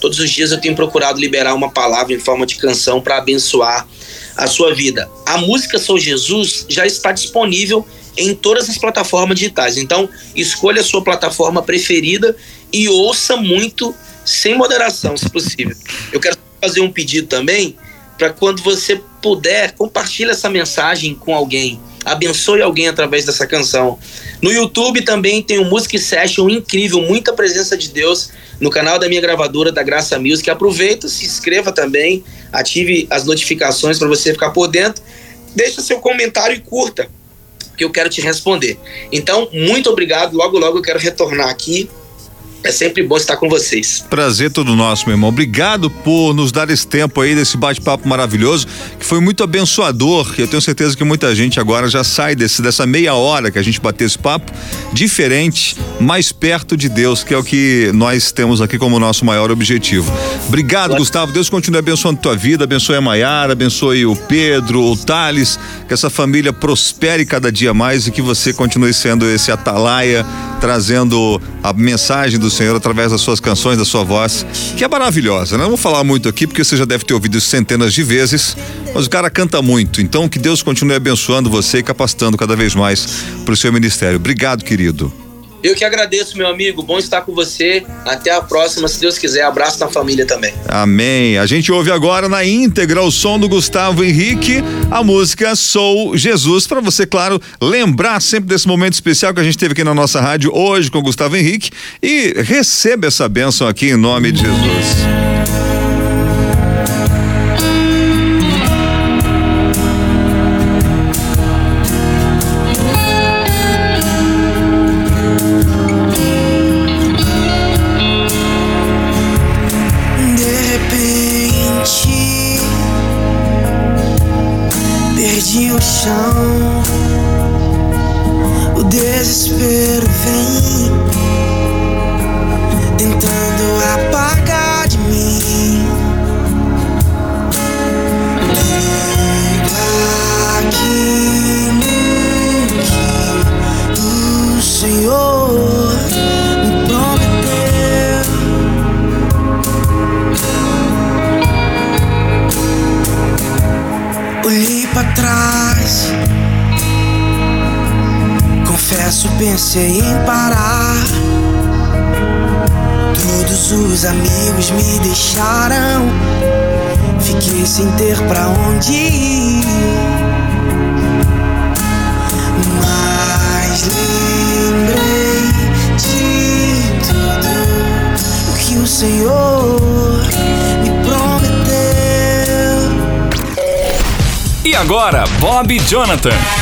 Todos os dias eu tenho procurado liberar uma palavra em forma de canção para abençoar a sua vida. A música Sou Jesus já está disponível em todas as plataformas digitais. Então, escolha a sua plataforma preferida e ouça muito sem moderação, se possível. Eu quero fazer um pedido também para quando você puder, compartilhe essa mensagem com alguém. Abençoe alguém através dessa canção. No YouTube também tem um Music Session incrível, muita presença de Deus no canal da minha gravadora da Graça Music. Aproveita, se inscreva também, ative as notificações para você ficar por dentro. Deixa seu comentário e curta, que eu quero te responder. Então, muito obrigado. Logo, logo eu quero retornar aqui é sempre bom estar com vocês. Prazer todo nosso, meu irmão. Obrigado por nos dar esse tempo aí, desse bate-papo maravilhoso, que foi muito abençoador. Eu tenho certeza que muita gente agora já sai desse, dessa meia hora que a gente bateu esse papo, diferente, mais perto de Deus, que é o que nós temos aqui como nosso maior objetivo. Obrigado, Gustavo. Deus continue abençoando tua vida, abençoe a Maiara, abençoe o Pedro, o Thales, que essa família prospere cada dia mais e que você continue sendo esse atalaia, trazendo a mensagem do do Senhor através das suas canções, da sua voz, que é maravilhosa. Né? Não vou falar muito aqui porque você já deve ter ouvido isso centenas de vezes, mas o cara canta muito. Então que Deus continue abençoando você e capacitando cada vez mais para o seu ministério. Obrigado, querido. Eu que agradeço, meu amigo. Bom estar com você. Até a próxima, se Deus quiser. Abraço na família também. Amém. A gente ouve agora na íntegra o som do Gustavo Henrique, a música Sou Jesus, para você, claro, lembrar sempre desse momento especial que a gente teve aqui na nossa rádio hoje com o Gustavo Henrique e receba essa bênção aqui em nome de Jesus. Pensei em parar. Todos os amigos me deixaram. Fiquei sem ter pra onde ir. Mas lembrei de tudo o que o Senhor me prometeu. E agora, Bob Jonathan.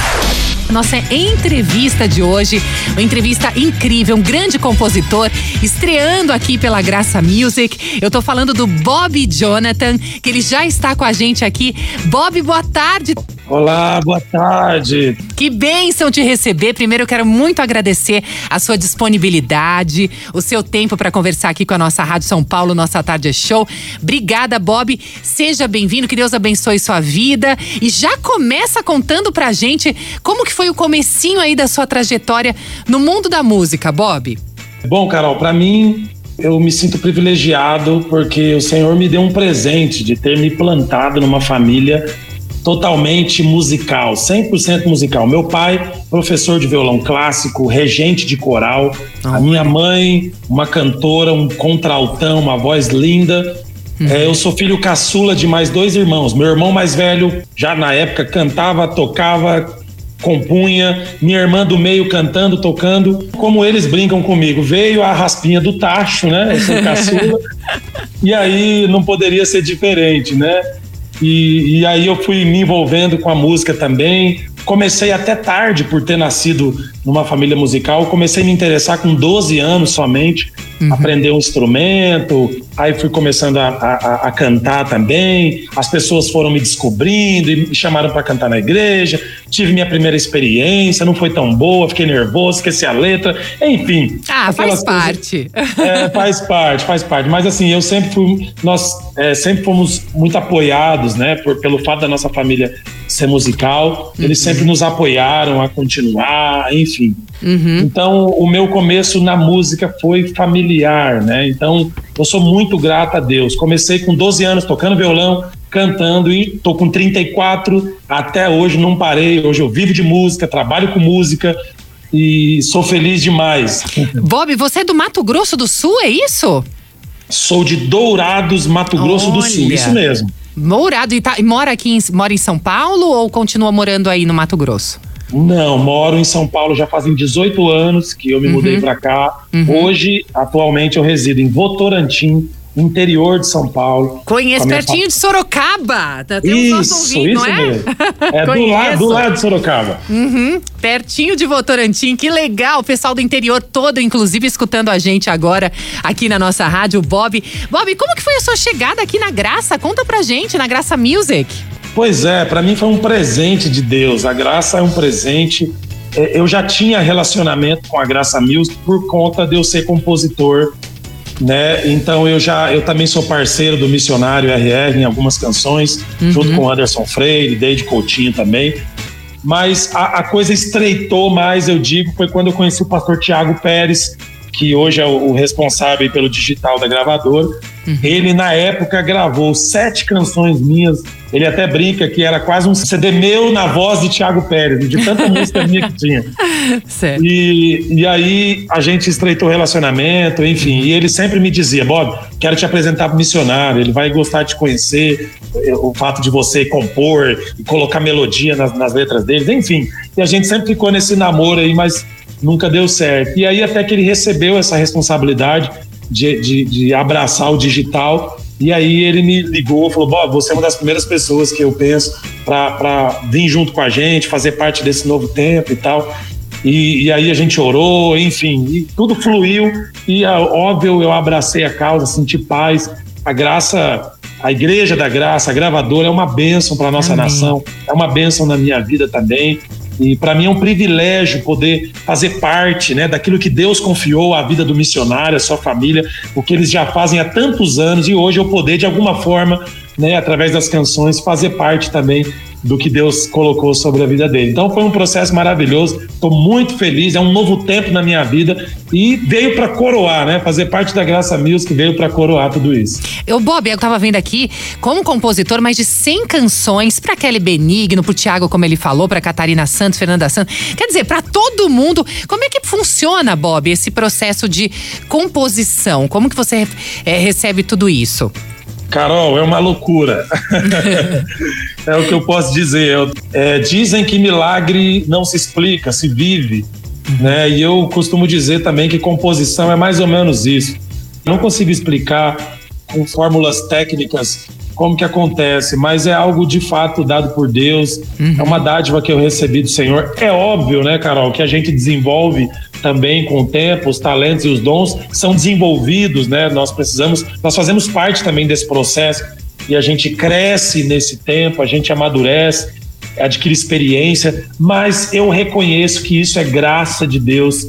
Nossa entrevista de hoje, uma entrevista incrível, um grande compositor, estreando aqui pela Graça Music. Eu tô falando do Bob Jonathan, que ele já está com a gente aqui. Bob, boa tarde. Olá, boa tarde. Que bênção te receber. Primeiro, eu quero muito agradecer a sua disponibilidade, o seu tempo para conversar aqui com a nossa Rádio São Paulo, nossa Tarde é Show. Obrigada, Bob. Seja bem-vindo, que Deus abençoe sua vida. E já começa contando pra gente como que foi o comecinho aí da sua trajetória no mundo da música, Bob. Bom, Carol, para mim eu me sinto privilegiado porque o Senhor me deu um presente de ter me plantado numa família totalmente musical, 100% musical. Meu pai, professor de violão clássico, regente de coral. A minha mãe, uma cantora, um contraltão, uma voz linda. Uhum. É, eu sou filho caçula de mais dois irmãos. Meu irmão mais velho, já na época, cantava, tocava, compunha. Minha irmã do meio cantando, tocando. Como eles brincam comigo, veio a raspinha do tacho, né? Eu sou caçula. e aí não poderia ser diferente, né? E, e aí eu fui me envolvendo com a música também. Comecei até tarde por ter nascido numa família musical. Comecei a me interessar com 12 anos somente, uhum. aprender um instrumento, aí fui começando a, a, a, cantar também. As pessoas foram me descobrindo e me chamaram para cantar na igreja. Tive minha primeira experiência, não foi tão boa, fiquei nervoso, esqueci a letra, enfim. Ah, faz parte. é, faz parte, faz parte. Mas assim, eu sempre fui, nós é, sempre fomos muito apoiados, né, por, pelo fato da nossa família ser musical. Eles uhum. sempre nos apoiaram a continuar, enfim. Uhum. Então, o meu começo na música foi familiar, né? Então, eu sou muito grato a Deus. Comecei com 12 anos tocando violão, cantando e tô com 34 até hoje, não parei. Hoje eu vivo de música, trabalho com música e sou feliz demais. Bob, você é do Mato Grosso do Sul, é isso? Sou de Dourados, Mato Grosso Olha. do Sul, isso mesmo. Mourado e, tá, e mora aqui em, mora em São Paulo ou continua morando aí no Mato Grosso? Não, moro em São Paulo já fazem 18 anos que eu me uhum. mudei para cá. Uhum. Hoje, atualmente, eu resido em Votorantim, interior de São Paulo. Conheço pertinho de Sorocaba. Tá, isso, ouvindo, isso é? mesmo. É do, lado, do lado de Sorocaba. Uhum, pertinho de Votorantim. Que legal. O pessoal do interior todo, inclusive, escutando a gente agora aqui na nossa rádio, Bob. Bob, como que foi a sua chegada aqui na Graça? Conta pra gente, na Graça Music. Pois é, para mim foi um presente de Deus. A Graça é um presente. É, eu já tinha relacionamento com a Graça Music por conta de eu ser compositor né? Então eu já eu também sou parceiro do Missionário RR em algumas canções, uhum. junto com Anderson Freire, Deide Coutinho também. Mas a, a, coisa estreitou mais, eu digo, foi quando eu conheci o pastor Tiago Pérez, que hoje é o, responsável pelo digital da gravadora. Uhum. Ele, na época, gravou sete canções minhas. Ele até brinca que era quase um CD meu na voz de Tiago Pérez, de tanta música minha que tinha. Certo. E, e aí a gente estreitou o relacionamento, enfim. E ele sempre me dizia: Bob, quero te apresentar para missionário, ele vai gostar de conhecer o fato de você compor e colocar melodia nas, nas letras deles, enfim. E a gente sempre ficou nesse namoro aí, mas nunca deu certo. E aí, até que ele recebeu essa responsabilidade de, de, de abraçar o digital. E aí ele me ligou, falou: Bob, você é uma das primeiras pessoas que eu penso para vir junto com a gente, fazer parte desse novo tempo e tal. E, e aí a gente orou, enfim, e tudo fluiu. E óbvio, eu abracei a causa, senti paz. A graça, a Igreja da Graça, a gravadora é uma bênção para nossa Amém. nação, é uma bênção na minha vida também. E para mim é um privilégio poder fazer parte né, daquilo que Deus confiou à vida do missionário, à sua família, o que eles já fazem há tantos anos, e hoje eu poder, de alguma forma, né, através das canções, fazer parte também do que Deus colocou sobre a vida dele. Então foi um processo maravilhoso, estou muito feliz, é um novo tempo na minha vida e veio para coroar, né? Fazer parte da Graça Music veio para coroar tudo isso. Eu, Bob, eu estava vendo aqui, como compositor, mais de 100 canções para Kelly Benigno, para Thiago, como ele falou, para Catarina Santos, Fernanda Santos. Quer dizer, para todo mundo. Como é que funciona, Bob, esse processo de composição? Como que você é, recebe tudo isso? Carol, é uma loucura. é o que eu posso dizer. É, dizem que milagre não se explica, se vive. Né? E eu costumo dizer também que composição é mais ou menos isso. Não consigo explicar com fórmulas técnicas como que acontece, mas é algo de fato dado por Deus, uhum. é uma dádiva que eu recebi do Senhor. É óbvio, né, Carol, que a gente desenvolve também com o tempo, os talentos e os dons são desenvolvidos, né? Nós precisamos, nós fazemos parte também desse processo e a gente cresce nesse tempo, a gente amadurece, adquire experiência, mas eu reconheço que isso é graça de Deus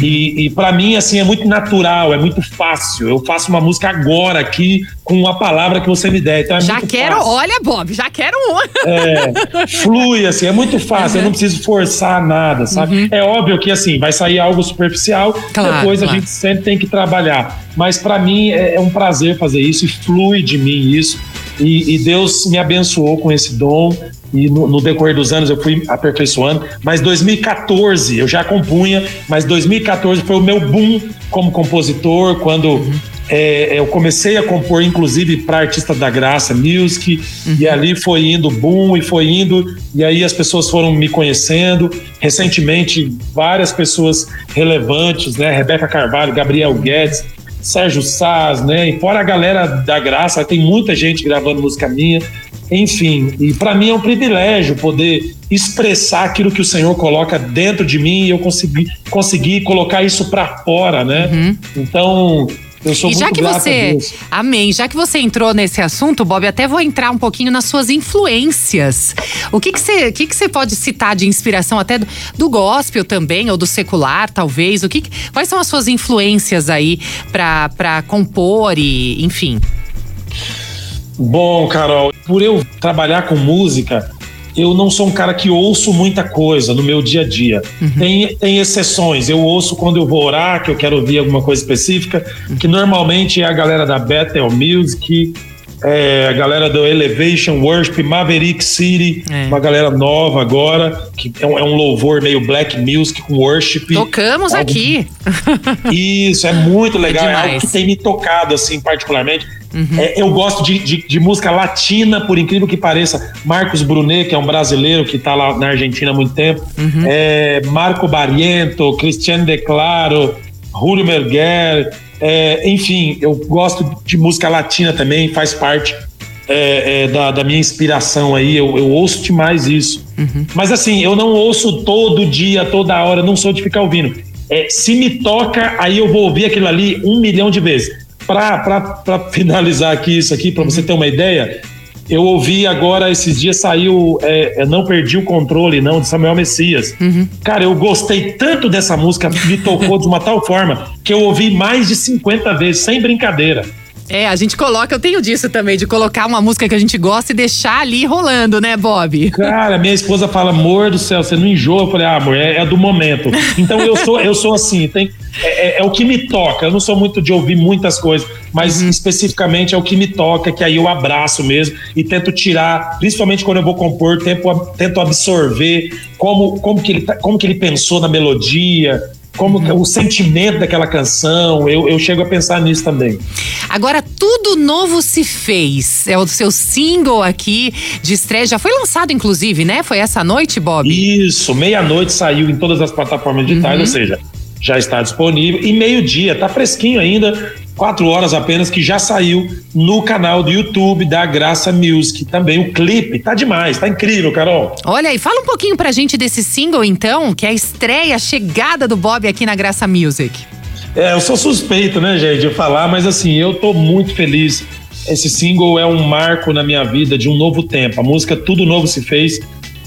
e, e para mim, assim, é muito natural, é muito fácil. Eu faço uma música agora aqui com a palavra que você me der. Então é já quero, fácil. olha, Bob, já quero um. É, flui, assim, é muito fácil. Uhum. Eu não preciso forçar nada, sabe? Uhum. É óbvio que, assim, vai sair algo superficial, claro, depois claro. a gente sempre tem que trabalhar. Mas para mim é, é um prazer fazer isso e flui de mim isso. E, e, Deus me abençoou com esse dom e no, no, decorrer dos anos eu fui aperfeiçoando. Mas 2014 eu já compunha, mas 2014 foi o meu boom como compositor, quando uhum. é, eu comecei a compor, inclusive para Artista da Graça Music, uhum. e ali foi indo boom e foi indo, e aí as pessoas foram me conhecendo. Recentemente, várias pessoas relevantes, né? Rebeca Carvalho, Gabriel Guedes, Sérgio Saz, né? E fora a galera da Graça, tem muita gente gravando música minha. Enfim, e para mim é um privilégio poder expressar aquilo que o Senhor coloca dentro de mim e eu conseguir, conseguir colocar isso para fora, né? Uhum. Então, eu sou e já que você, amém, já que você entrou nesse assunto, Bob, até vou entrar um pouquinho nas suas influências. O que que você, que que você pode citar de inspiração até do, do gospel também ou do secular, talvez? O que, quais são as suas influências aí para compor e, enfim? Bom, Carol, por eu trabalhar com música, eu não sou um cara que ouço muita coisa no meu dia a dia. Uhum. Tem, tem exceções. Eu ouço quando eu vou orar, que eu quero ouvir alguma coisa específica, uhum. que normalmente é a galera da Bethel Music, é, a galera do Elevation Worship, Maverick City, é. uma galera nova agora, que é um, é um, louvor meio black music com worship. Tocamos algo... aqui. Isso, é muito legal, é, é algo que tem me tocado, assim, particularmente. Uhum. É, eu gosto de, de, de, música latina, por incrível que pareça. Marcos Brunet, que é um brasileiro que está lá na Argentina há muito tempo. Uhum. É, Marco Barriento, Cristiano Declaro, Julio Merguer. É, enfim, eu gosto de música latina também, faz parte é, é, da, da, minha inspiração aí, eu, eu ouço demais isso. Uhum. Mas assim, eu não ouço todo dia, toda hora, não sou de ficar ouvindo. É, se me toca, aí eu vou ouvir aquilo ali um milhão de vezes. Para finalizar aqui isso aqui, para você ter uma ideia, eu ouvi agora, esses dias saiu é, Não Perdi o Controle, não, de Samuel Messias. Uhum. Cara, eu gostei tanto dessa música, me tocou de uma tal forma, que eu ouvi mais de 50 vezes, sem brincadeira. É, a gente coloca, eu tenho disso também, de colocar uma música que a gente gosta e deixar ali rolando, né, Bob? Cara, minha esposa fala, amor do céu, você não enjoa? Eu falei, ah, amor, é, é do momento. Então eu sou, eu sou assim, tem, é, é, é, o que me toca. Eu não sou muito de ouvir muitas coisas, mas uhum. especificamente é o que me toca, que aí eu abraço mesmo e tento tirar, principalmente quando eu vou compor, tento, tento absorver como, como, que ele, tá, como que ele pensou na melodia, como uhum. o sentimento daquela canção, eu, eu chego a pensar nisso também. Agora, tudo novo se fez. É o seu single aqui de estreia. Já foi lançado, inclusive, né? Foi essa noite, Bob? Isso, meia-noite saiu em todas as plataformas digitais, uhum. ou seja, já está disponível. E meio-dia, tá fresquinho ainda quatro horas apenas, que já saiu no canal do YouTube da Graça Music. Também o clipe, tá demais, tá incrível, Carol. Olha aí, fala um pouquinho pra gente desse single, então, que é a estreia, a chegada do Bob aqui na Graça Music. É, eu sou suspeito, né, gente, de falar, mas assim, eu tô muito feliz. Esse single é um marco na minha vida de um novo tempo. A música Tudo Novo Se Fez,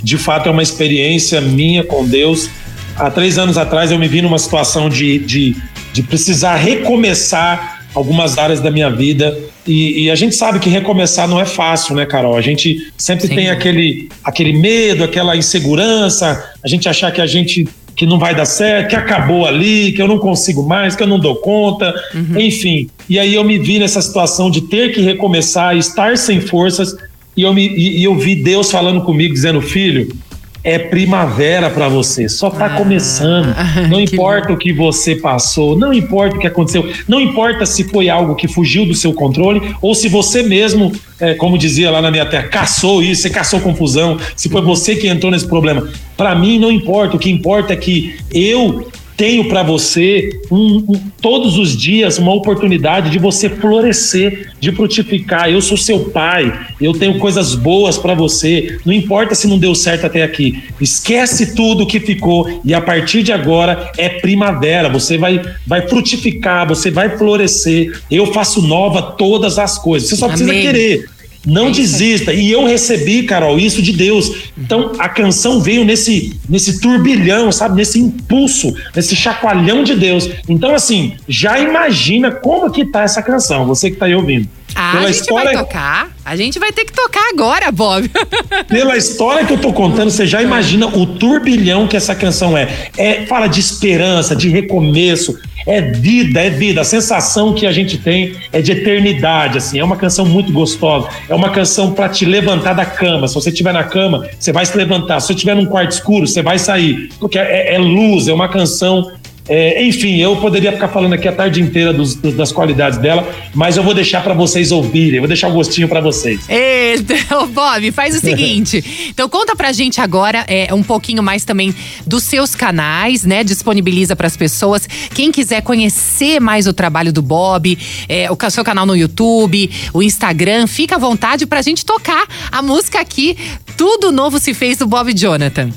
de fato, é uma experiência minha com Deus. Há três anos atrás eu me vi numa situação de, de, de precisar recomeçar algumas áreas da minha vida. E, e, a gente sabe que recomeçar não é fácil, né, Carol? A gente sempre Sim. tem aquele, aquele medo, aquela insegurança, a gente achar que a gente que não vai dar certo, que acabou ali, que eu não consigo mais, que eu não dou conta, uhum. enfim. E aí eu me vi nessa situação de ter que recomeçar, estar sem forças, e eu, me, e, e eu vi Deus falando comigo, dizendo, filho, é primavera para você, só está ah, começando. Não importa o que você passou, não importa o que aconteceu, não importa se foi algo que fugiu do seu controle ou se você mesmo, é, como dizia lá na minha terra, caçou isso, você caçou confusão, se foi você que entrou nesse problema. Para mim não importa, o que importa é que eu tenho para você um, um, todos os dias uma oportunidade de você florescer, de frutificar. Eu sou seu pai, eu tenho coisas boas para você. Não importa se não deu certo até aqui. Esquece tudo que ficou e a partir de agora é primavera. Você vai, vai frutificar, você vai florescer. Eu faço nova todas as coisas. Você só Amém. precisa querer. Não é desista. E eu recebi, Carol, isso de Deus. Então a canção veio nesse, nesse turbilhão, sabe? Nesse impulso, nesse chacoalhão de Deus. Então, assim, já imagina como que tá essa canção, você que tá aí ouvindo. Ah, Pela a gente história... vai tocar. A gente vai ter que tocar agora, Bob. Pela história que eu tô contando, você já imagina o turbilhão que essa canção é. É fala de esperança, de recomeço, é vida, é vida. A sensação que a gente tem é de eternidade, assim. É uma canção muito gostosa. É uma canção para te levantar da cama. Se você estiver na cama, você vai se levantar. Se você estiver num quarto escuro, você vai sair. Porque é, é luz, é uma canção é, enfim, eu poderia ficar falando aqui a tarde inteira dos, dos, das qualidades dela, mas eu vou deixar para vocês ouvirem, vou deixar o um gostinho para vocês. Eita, Bob, faz o seguinte. então conta pra gente agora é, um pouquinho mais também dos seus canais, né? Disponibiliza para as pessoas. Quem quiser conhecer mais o trabalho do Bob, é, o seu canal no YouTube, o Instagram, fica à vontade pra gente tocar a música aqui. Tudo novo se fez do Bob Jonathan.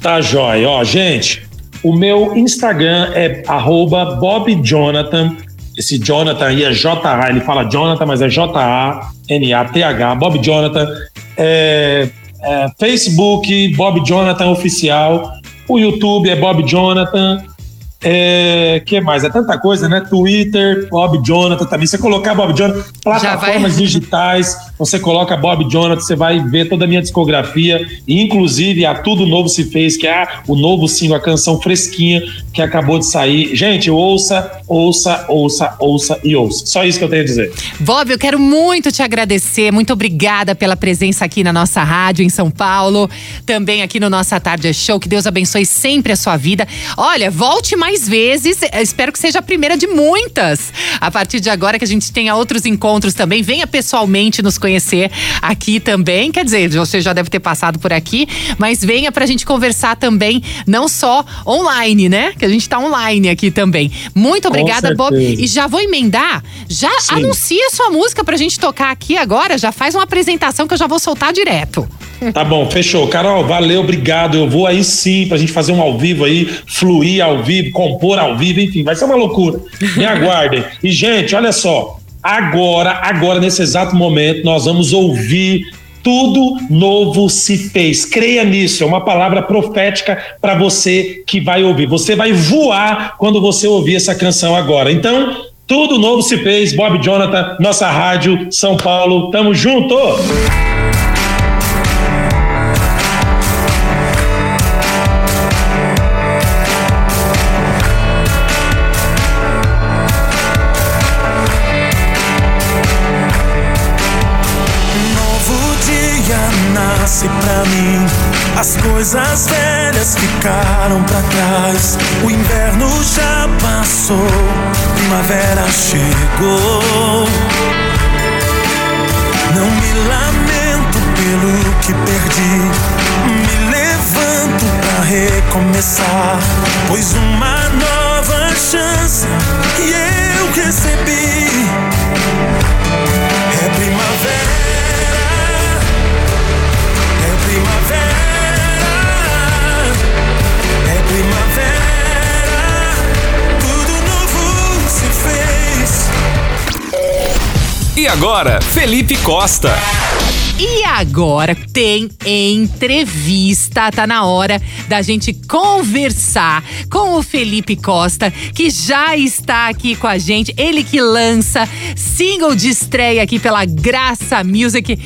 Tá jóia. Ó, gente, o meu Instagram é @bobjonathan. Esse Jonathan aí é J-A, ele fala Jonathan, mas é J-A-N-A-T-H, Bob Jonathan. É, é, Facebook, Bob Jonathan Oficial. O YouTube é Bob Jonathan. É, que mais? É tanta coisa, né? Twitter, Bob Jonathan também. Você colocar Bob Jonathan, plataformas digitais, você coloca Bob Jonathan, você vai ver toda a minha discografia, inclusive a Tudo Novo Se Fez, que é o novo single, a canção fresquinha que acabou de sair. Gente, ouça, ouça, ouça, ouça e ouça. Só isso que eu tenho a dizer. Bob, eu quero muito te agradecer. Muito obrigada pela presença aqui na nossa rádio em São Paulo, também aqui no Nossa Tarde Show. Que Deus abençoe sempre a sua vida. Olha, volte mais vezes. Espero que seja a primeira de muitas. A partir de agora que a gente tenha outros encontros também, venha pessoalmente nos conhecer aqui também. Quer dizer, você já deve ter passado por aqui, mas venha pra gente conversar também, não só online, né? Que a gente tá online aqui também. Muito obrigada, Bob. E já vou emendar. Já Sim. anuncia sua música pra gente tocar aqui agora. Já faz uma apresentação que eu já vou soltar direto. Tá bom, fechou. Carol, valeu, obrigado. Eu vou aí sim pra gente fazer um ao vivo aí, fluir ao vivo, compor ao vivo, enfim, vai ser uma loucura. Me aguardem. E, gente, olha só. Agora, agora, nesse exato momento, nós vamos ouvir tudo novo se fez. Creia nisso, é uma palavra profética para você que vai ouvir. Você vai voar quando você ouvir essa canção agora. Então, tudo novo se fez. Bob Jonathan, nossa rádio, São Paulo. Tamo junto! Nasce pra mim. As coisas velhas ficaram pra trás. O inverno já passou, primavera chegou. Não me lamento pelo que perdi. Me levanto pra recomeçar. Pois uma nova E agora, Felipe Costa. E agora tem entrevista. Tá na hora da gente conversar com o Felipe Costa, que já está aqui com a gente. Ele que lança single de estreia aqui pela Graça Music.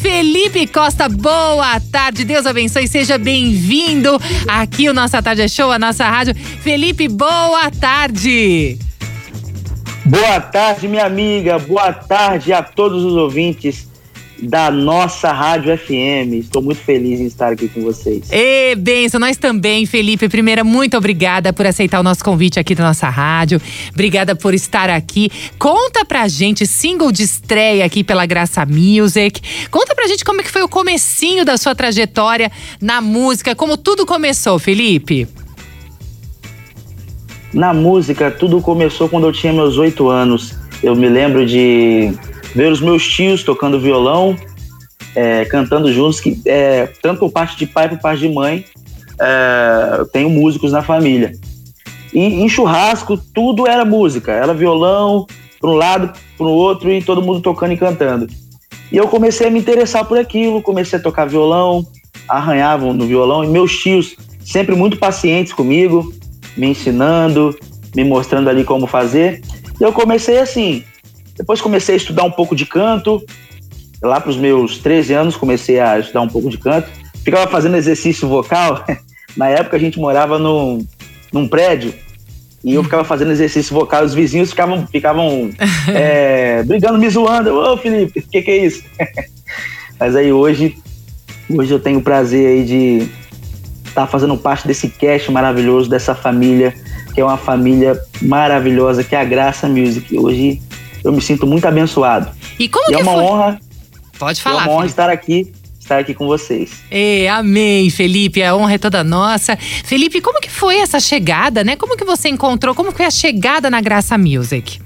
Felipe Costa, boa tarde, Deus abençoe, seja bem-vindo aqui o Nossa Tarde é Show, a nossa rádio. Felipe, boa tarde. Boa tarde, minha amiga. Boa tarde a todos os ouvintes da nossa Rádio FM. Estou muito feliz em estar aqui com vocês. E benção, nós também, Felipe. Primeira, muito obrigada por aceitar o nosso convite aqui da nossa rádio. Obrigada por estar aqui. Conta pra gente, single de estreia aqui pela Graça Music. Conta pra gente como é que foi o comecinho da sua trajetória na música, como tudo começou, Felipe. Na música, tudo começou quando eu tinha meus oito anos. Eu me lembro de ver os meus tios tocando violão, é, cantando juntos, que é, tanto por parte de pai por parte de mãe, é, tenho músicos na família. E em churrasco, tudo era música, era violão, para um lado, para o outro, e todo mundo tocando e cantando. E eu comecei a me interessar por aquilo, comecei a tocar violão, arranhavam no violão, e meus tios, sempre muito pacientes comigo, me ensinando, me mostrando ali como fazer. E eu comecei assim. Depois comecei a estudar um pouco de canto. Lá para os meus 13 anos comecei a estudar um pouco de canto. Ficava fazendo exercício vocal. Na época a gente morava num, num prédio e eu ficava fazendo exercício vocal. Os vizinhos ficavam, ficavam é, brigando, me zoando. Ô Felipe, o que, que é isso? Mas aí hoje, hoje eu tenho o prazer aí de estar fazendo parte desse cast maravilhoso, dessa família, que é uma família maravilhosa, que é a Graça Music. Hoje eu me sinto muito abençoado. E como e é que é uma foi? honra. Pode falar. É uma honra Felipe. estar aqui, estar aqui com vocês. É, amém, Felipe. A honra é toda nossa. Felipe, como que foi essa chegada, né? Como que você encontrou? Como que foi a chegada na Graça Music?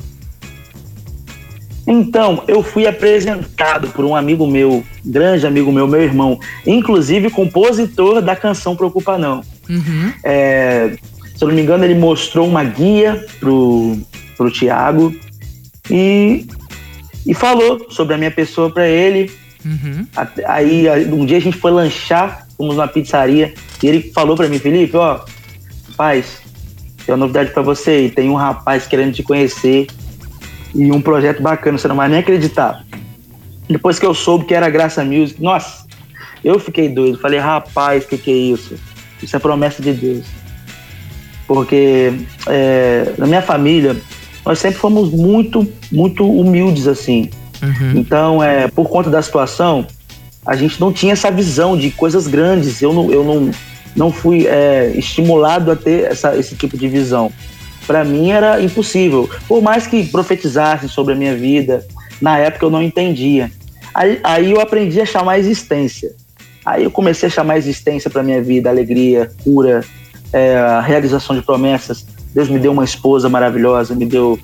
Então, eu fui apresentado por um amigo meu, grande amigo meu, meu irmão, inclusive compositor da canção Preocupa Não. Uhum. É, se eu não me engano, ele mostrou uma guia pro, pro Tiago e, e falou sobre a minha pessoa para ele. Uhum. Aí um dia a gente foi lanchar, fomos numa pizzaria e ele falou para mim, Felipe, ó, rapaz, Tem uma novidade para você. Tem um rapaz querendo te conhecer e um projeto bacana, você não vai nem acreditar. Depois que eu soube que era Graça Music, nossa, eu fiquei doido. Falei, rapaz, o que, que é isso? Isso é promessa de Deus. Porque é, na minha família, nós sempre fomos muito, muito humildes, assim. Uhum. Então, é, por conta da situação, a gente não tinha essa visão de coisas grandes. Eu não, eu não, não fui é, estimulado a ter essa, esse tipo de visão. Para mim era impossível. Por mais que profetizassem sobre a minha vida, na época eu não entendia. Aí, aí eu aprendi a chamar a existência. Aí eu comecei a chamar a existência para minha vida, alegria, cura, é, realização de promessas. Deus me deu uma esposa maravilhosa, me deu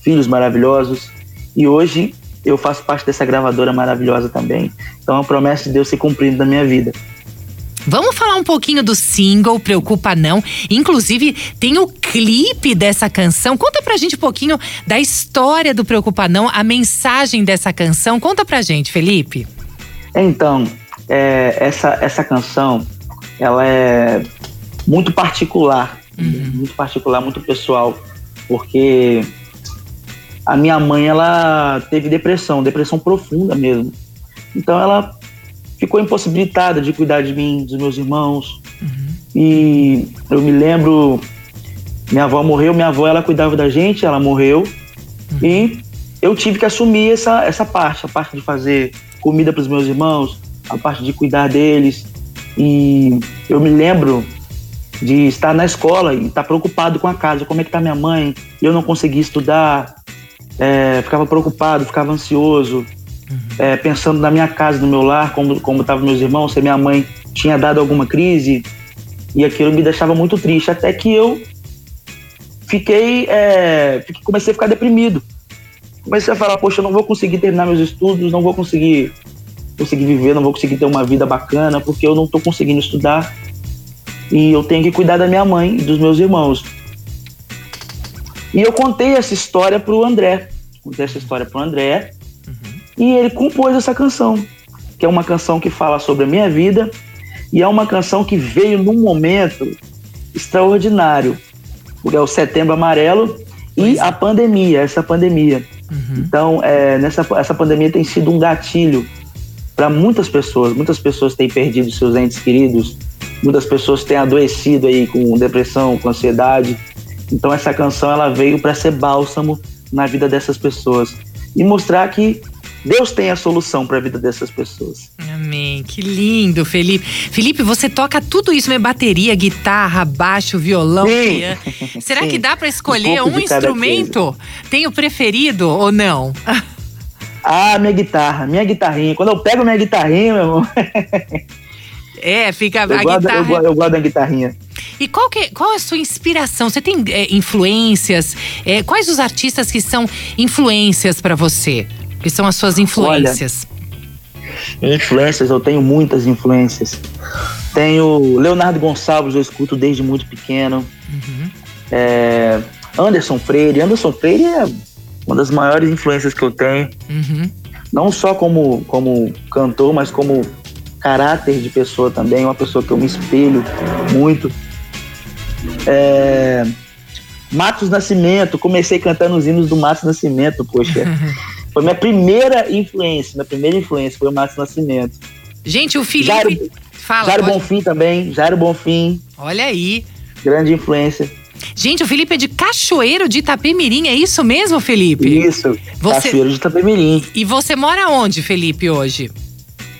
filhos maravilhosos. E hoje eu faço parte dessa gravadora maravilhosa também. Então é uma promessa de Deus se cumprindo na minha vida. Vamos falar um pouquinho do single Preocupa Não. Inclusive, tem o clipe dessa canção. Conta pra gente um pouquinho da história do Preocupa Não, a mensagem dessa canção. Conta pra gente, Felipe. Então, é, essa, essa canção, ela é muito particular. Muito particular, muito pessoal. Porque a minha mãe, ela teve depressão, depressão profunda mesmo. Então, ela ficou impossibilitada de cuidar de mim, dos meus irmãos. E eu me lembro, minha avó morreu, minha avó ela cuidava da gente, ela morreu. E eu tive que assumir essa, essa parte, a parte de fazer comida para os meus irmãos, a parte de cuidar deles. E eu me lembro de estar na escola e estar preocupado com a casa, como é que tá minha mãe, eu não conseguia estudar, é, ficava preocupado, ficava ansioso, é, pensando na minha casa, no meu lar, como como estavam meus irmãos, se minha mãe tinha dado alguma crise, e aquilo me deixava muito triste, até que eu fiquei, é, comecei a ficar deprimido. Comecei a falar, poxa, eu não vou conseguir terminar meus estudos, não vou conseguir conseguir viver, não vou conseguir ter uma vida bacana, porque eu não estou conseguindo estudar e eu tenho que cuidar da minha mãe e dos meus irmãos. E eu contei essa história pro André, contei essa história pro André e ele compôs essa canção, que é uma canção que fala sobre a minha vida e é uma canção que veio num momento extraordinário, porque é o Setembro Amarelo e a pandemia, essa pandemia. Então, é, nessa essa pandemia tem sido um gatilho para muitas pessoas. Muitas pessoas têm perdido seus entes queridos, muitas pessoas têm adoecido aí com depressão, com ansiedade. Então, essa canção ela veio para ser bálsamo na vida dessas pessoas e mostrar que Deus tem a solução para a vida dessas pessoas. Amém. Que lindo, Felipe. Felipe, você toca tudo isso, né? Bateria, guitarra, baixo, violão, Sim. piano. Será Sim. que dá para escolher Um um instrumento? Tem o preferido ou não? Ah, minha guitarra, minha guitarrinha. Quando eu pego minha guitarrinha, meu irmão, É, fica eu, a guardo, guitarra. eu, eu guardo a guitarrinha. E qual, que, qual é a sua inspiração? Você tem é, influências? É, quais os artistas que são influências para você? Que são as suas influências? Influências, eu tenho muitas influências. Tenho Leonardo Gonçalves, eu escuto desde muito pequeno. É, Anderson Freire. Anderson Freire é uma das maiores influências que eu tenho. Uhum. Não só como, como cantor, mas como caráter de pessoa também. Uma pessoa que eu me espelho muito. É, Matos Nascimento. Comecei cantando os hinos do Matos Nascimento, poxa. Foi minha primeira influência. Minha primeira influência foi o Matos Nascimento. Gente, o Felipe. Jairo- Fala. Jairo pode- Bonfim também, Jairo Bonfim, Olha aí. grande influência. Gente, o Felipe é de Cachoeiro de Itapemirim, é isso mesmo, Felipe? Isso, Você- Cachoeiro de Itapemirim. E você mora onde, Felipe, hoje?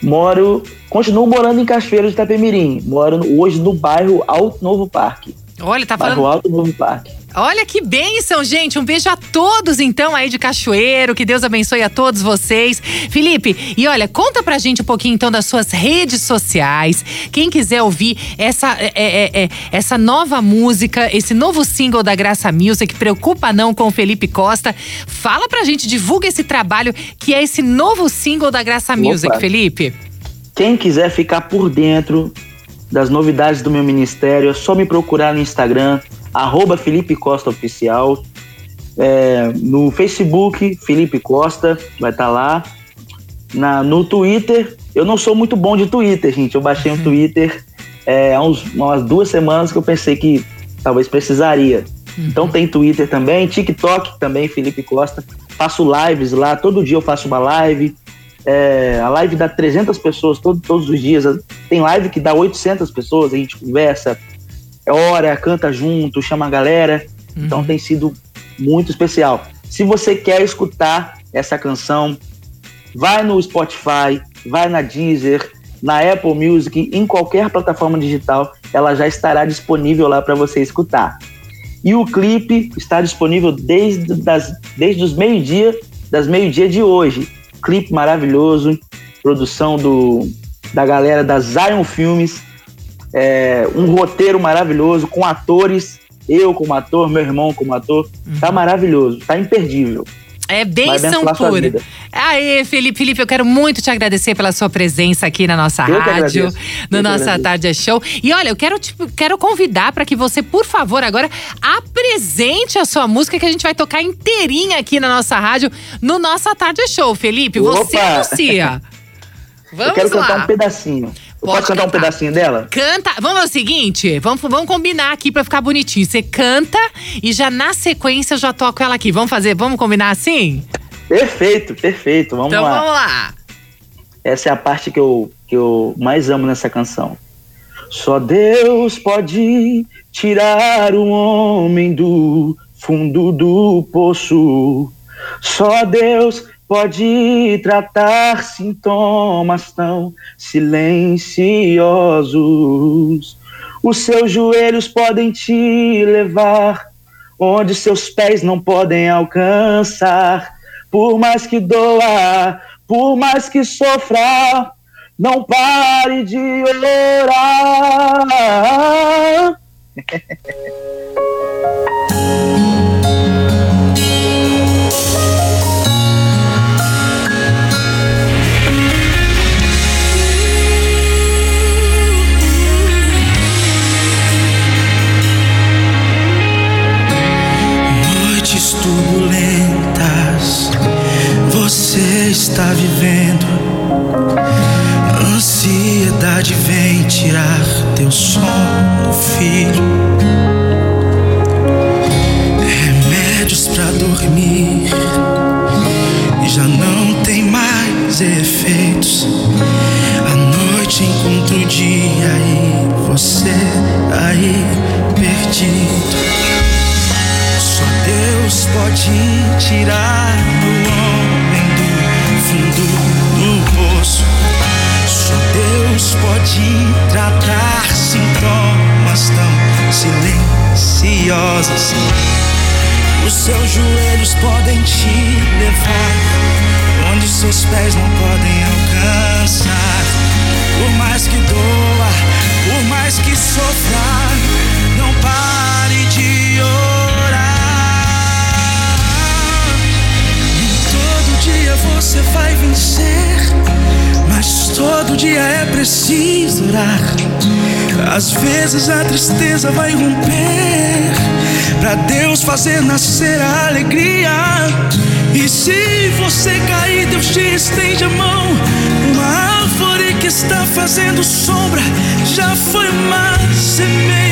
Moro, continuo morando em Cachoeiro de Itapemirim. Moro hoje no bairro Alto Novo Parque. Olha, tá Bairro falando. Alto Novo Parque. Olha que bênção, gente. Um beijo a todos, então, aí de Cachoeiro. Que Deus abençoe a todos vocês. Felipe, e olha, conta pra gente um pouquinho, então, das suas redes sociais. Quem quiser ouvir essa, é, é, é, essa nova música, esse novo single da Graça Music, Preocupa Não, com o Felipe Costa. Fala pra gente, divulga esse trabalho, que é esse novo single da Graça Music, Opa. Felipe. Quem quiser ficar por dentro das novidades do meu ministério, é só me procurar no Instagram, arroba Felipe Costa Oficial. É, no Facebook, Felipe Costa, vai estar lá. Na, no Twitter, eu não sou muito bom de Twitter, gente. Eu baixei um Twitter é, há uns, umas duas semanas que eu pensei que talvez precisaria. Então tem Twitter também, TikTok também, Felipe Costa. Faço lives lá, todo dia eu faço uma live. É, a live dá 300 pessoas todo, todos os dias. Tem live que dá 800 pessoas, a gente conversa, ora, canta junto, chama a galera. Uhum. Então tem sido muito especial. Se você quer escutar essa canção, vai no Spotify, vai na Deezer, na Apple Music, em qualquer plataforma digital, ela já estará disponível lá para você escutar. E o clipe está disponível desde, das, desde os meio-dia, das meio-dia de hoje. Clipe maravilhoso, produção do, da galera da Zion Filmes, é, um roteiro maravilhoso, com atores, eu como ator, meu irmão como ator. Uhum. Tá maravilhoso, tá imperdível. É bênção pura. Aê, Felipe, Felipe, eu quero muito te agradecer pela sua presença aqui na nossa eu rádio, no eu nossa Tarde é Show. E olha, eu quero te quero convidar para que você, por favor, agora apresente a sua música que a gente vai tocar inteirinha aqui na nossa rádio, no nossa Tarde é Show. Felipe, Opa. você anuncia. Vamos eu quero lá. cantar um pedacinho. Pode, cantar, cantar, um pedacinho dela? Canta. Vamos fazer o seguinte: vamos, vamos combinar aqui pra ficar bonitinho. Você canta e já na sequência eu já toco ela aqui. Vamos fazer? Vamos combinar assim? Perfeito, perfeito. Vamos então lá. Então vamos lá. Essa é a parte que eu, que eu mais amo nessa canção. Só Deus pode tirar o homem do fundo do poço. Só Deus pode tratar sintomas tão silenciosos. Os seus joelhos podem te levar onde seus pés não podem alcançar. Por mais que doa, por mais que sofra, não pare de orar. está vivendo. ansiedade vem tirar teu sono, filho. Remédios para dormir e já não tem mais efeitos. A noite encontra o dia e você aí perdido. Só Deus pode tirar o Deus pode tratar sintomas tão silenciosos. Os seus joelhos podem te levar onde seus pés não podem alcançar. Por mais que doa, por mais que sofra, não pare de orar. E todo dia você vai vencer todo dia é preciso orar. Às vezes a tristeza vai romper, para Deus fazer nascer a alegria. E se você cair, Deus te estende a mão. Uma árvore que está fazendo sombra já foi uma semente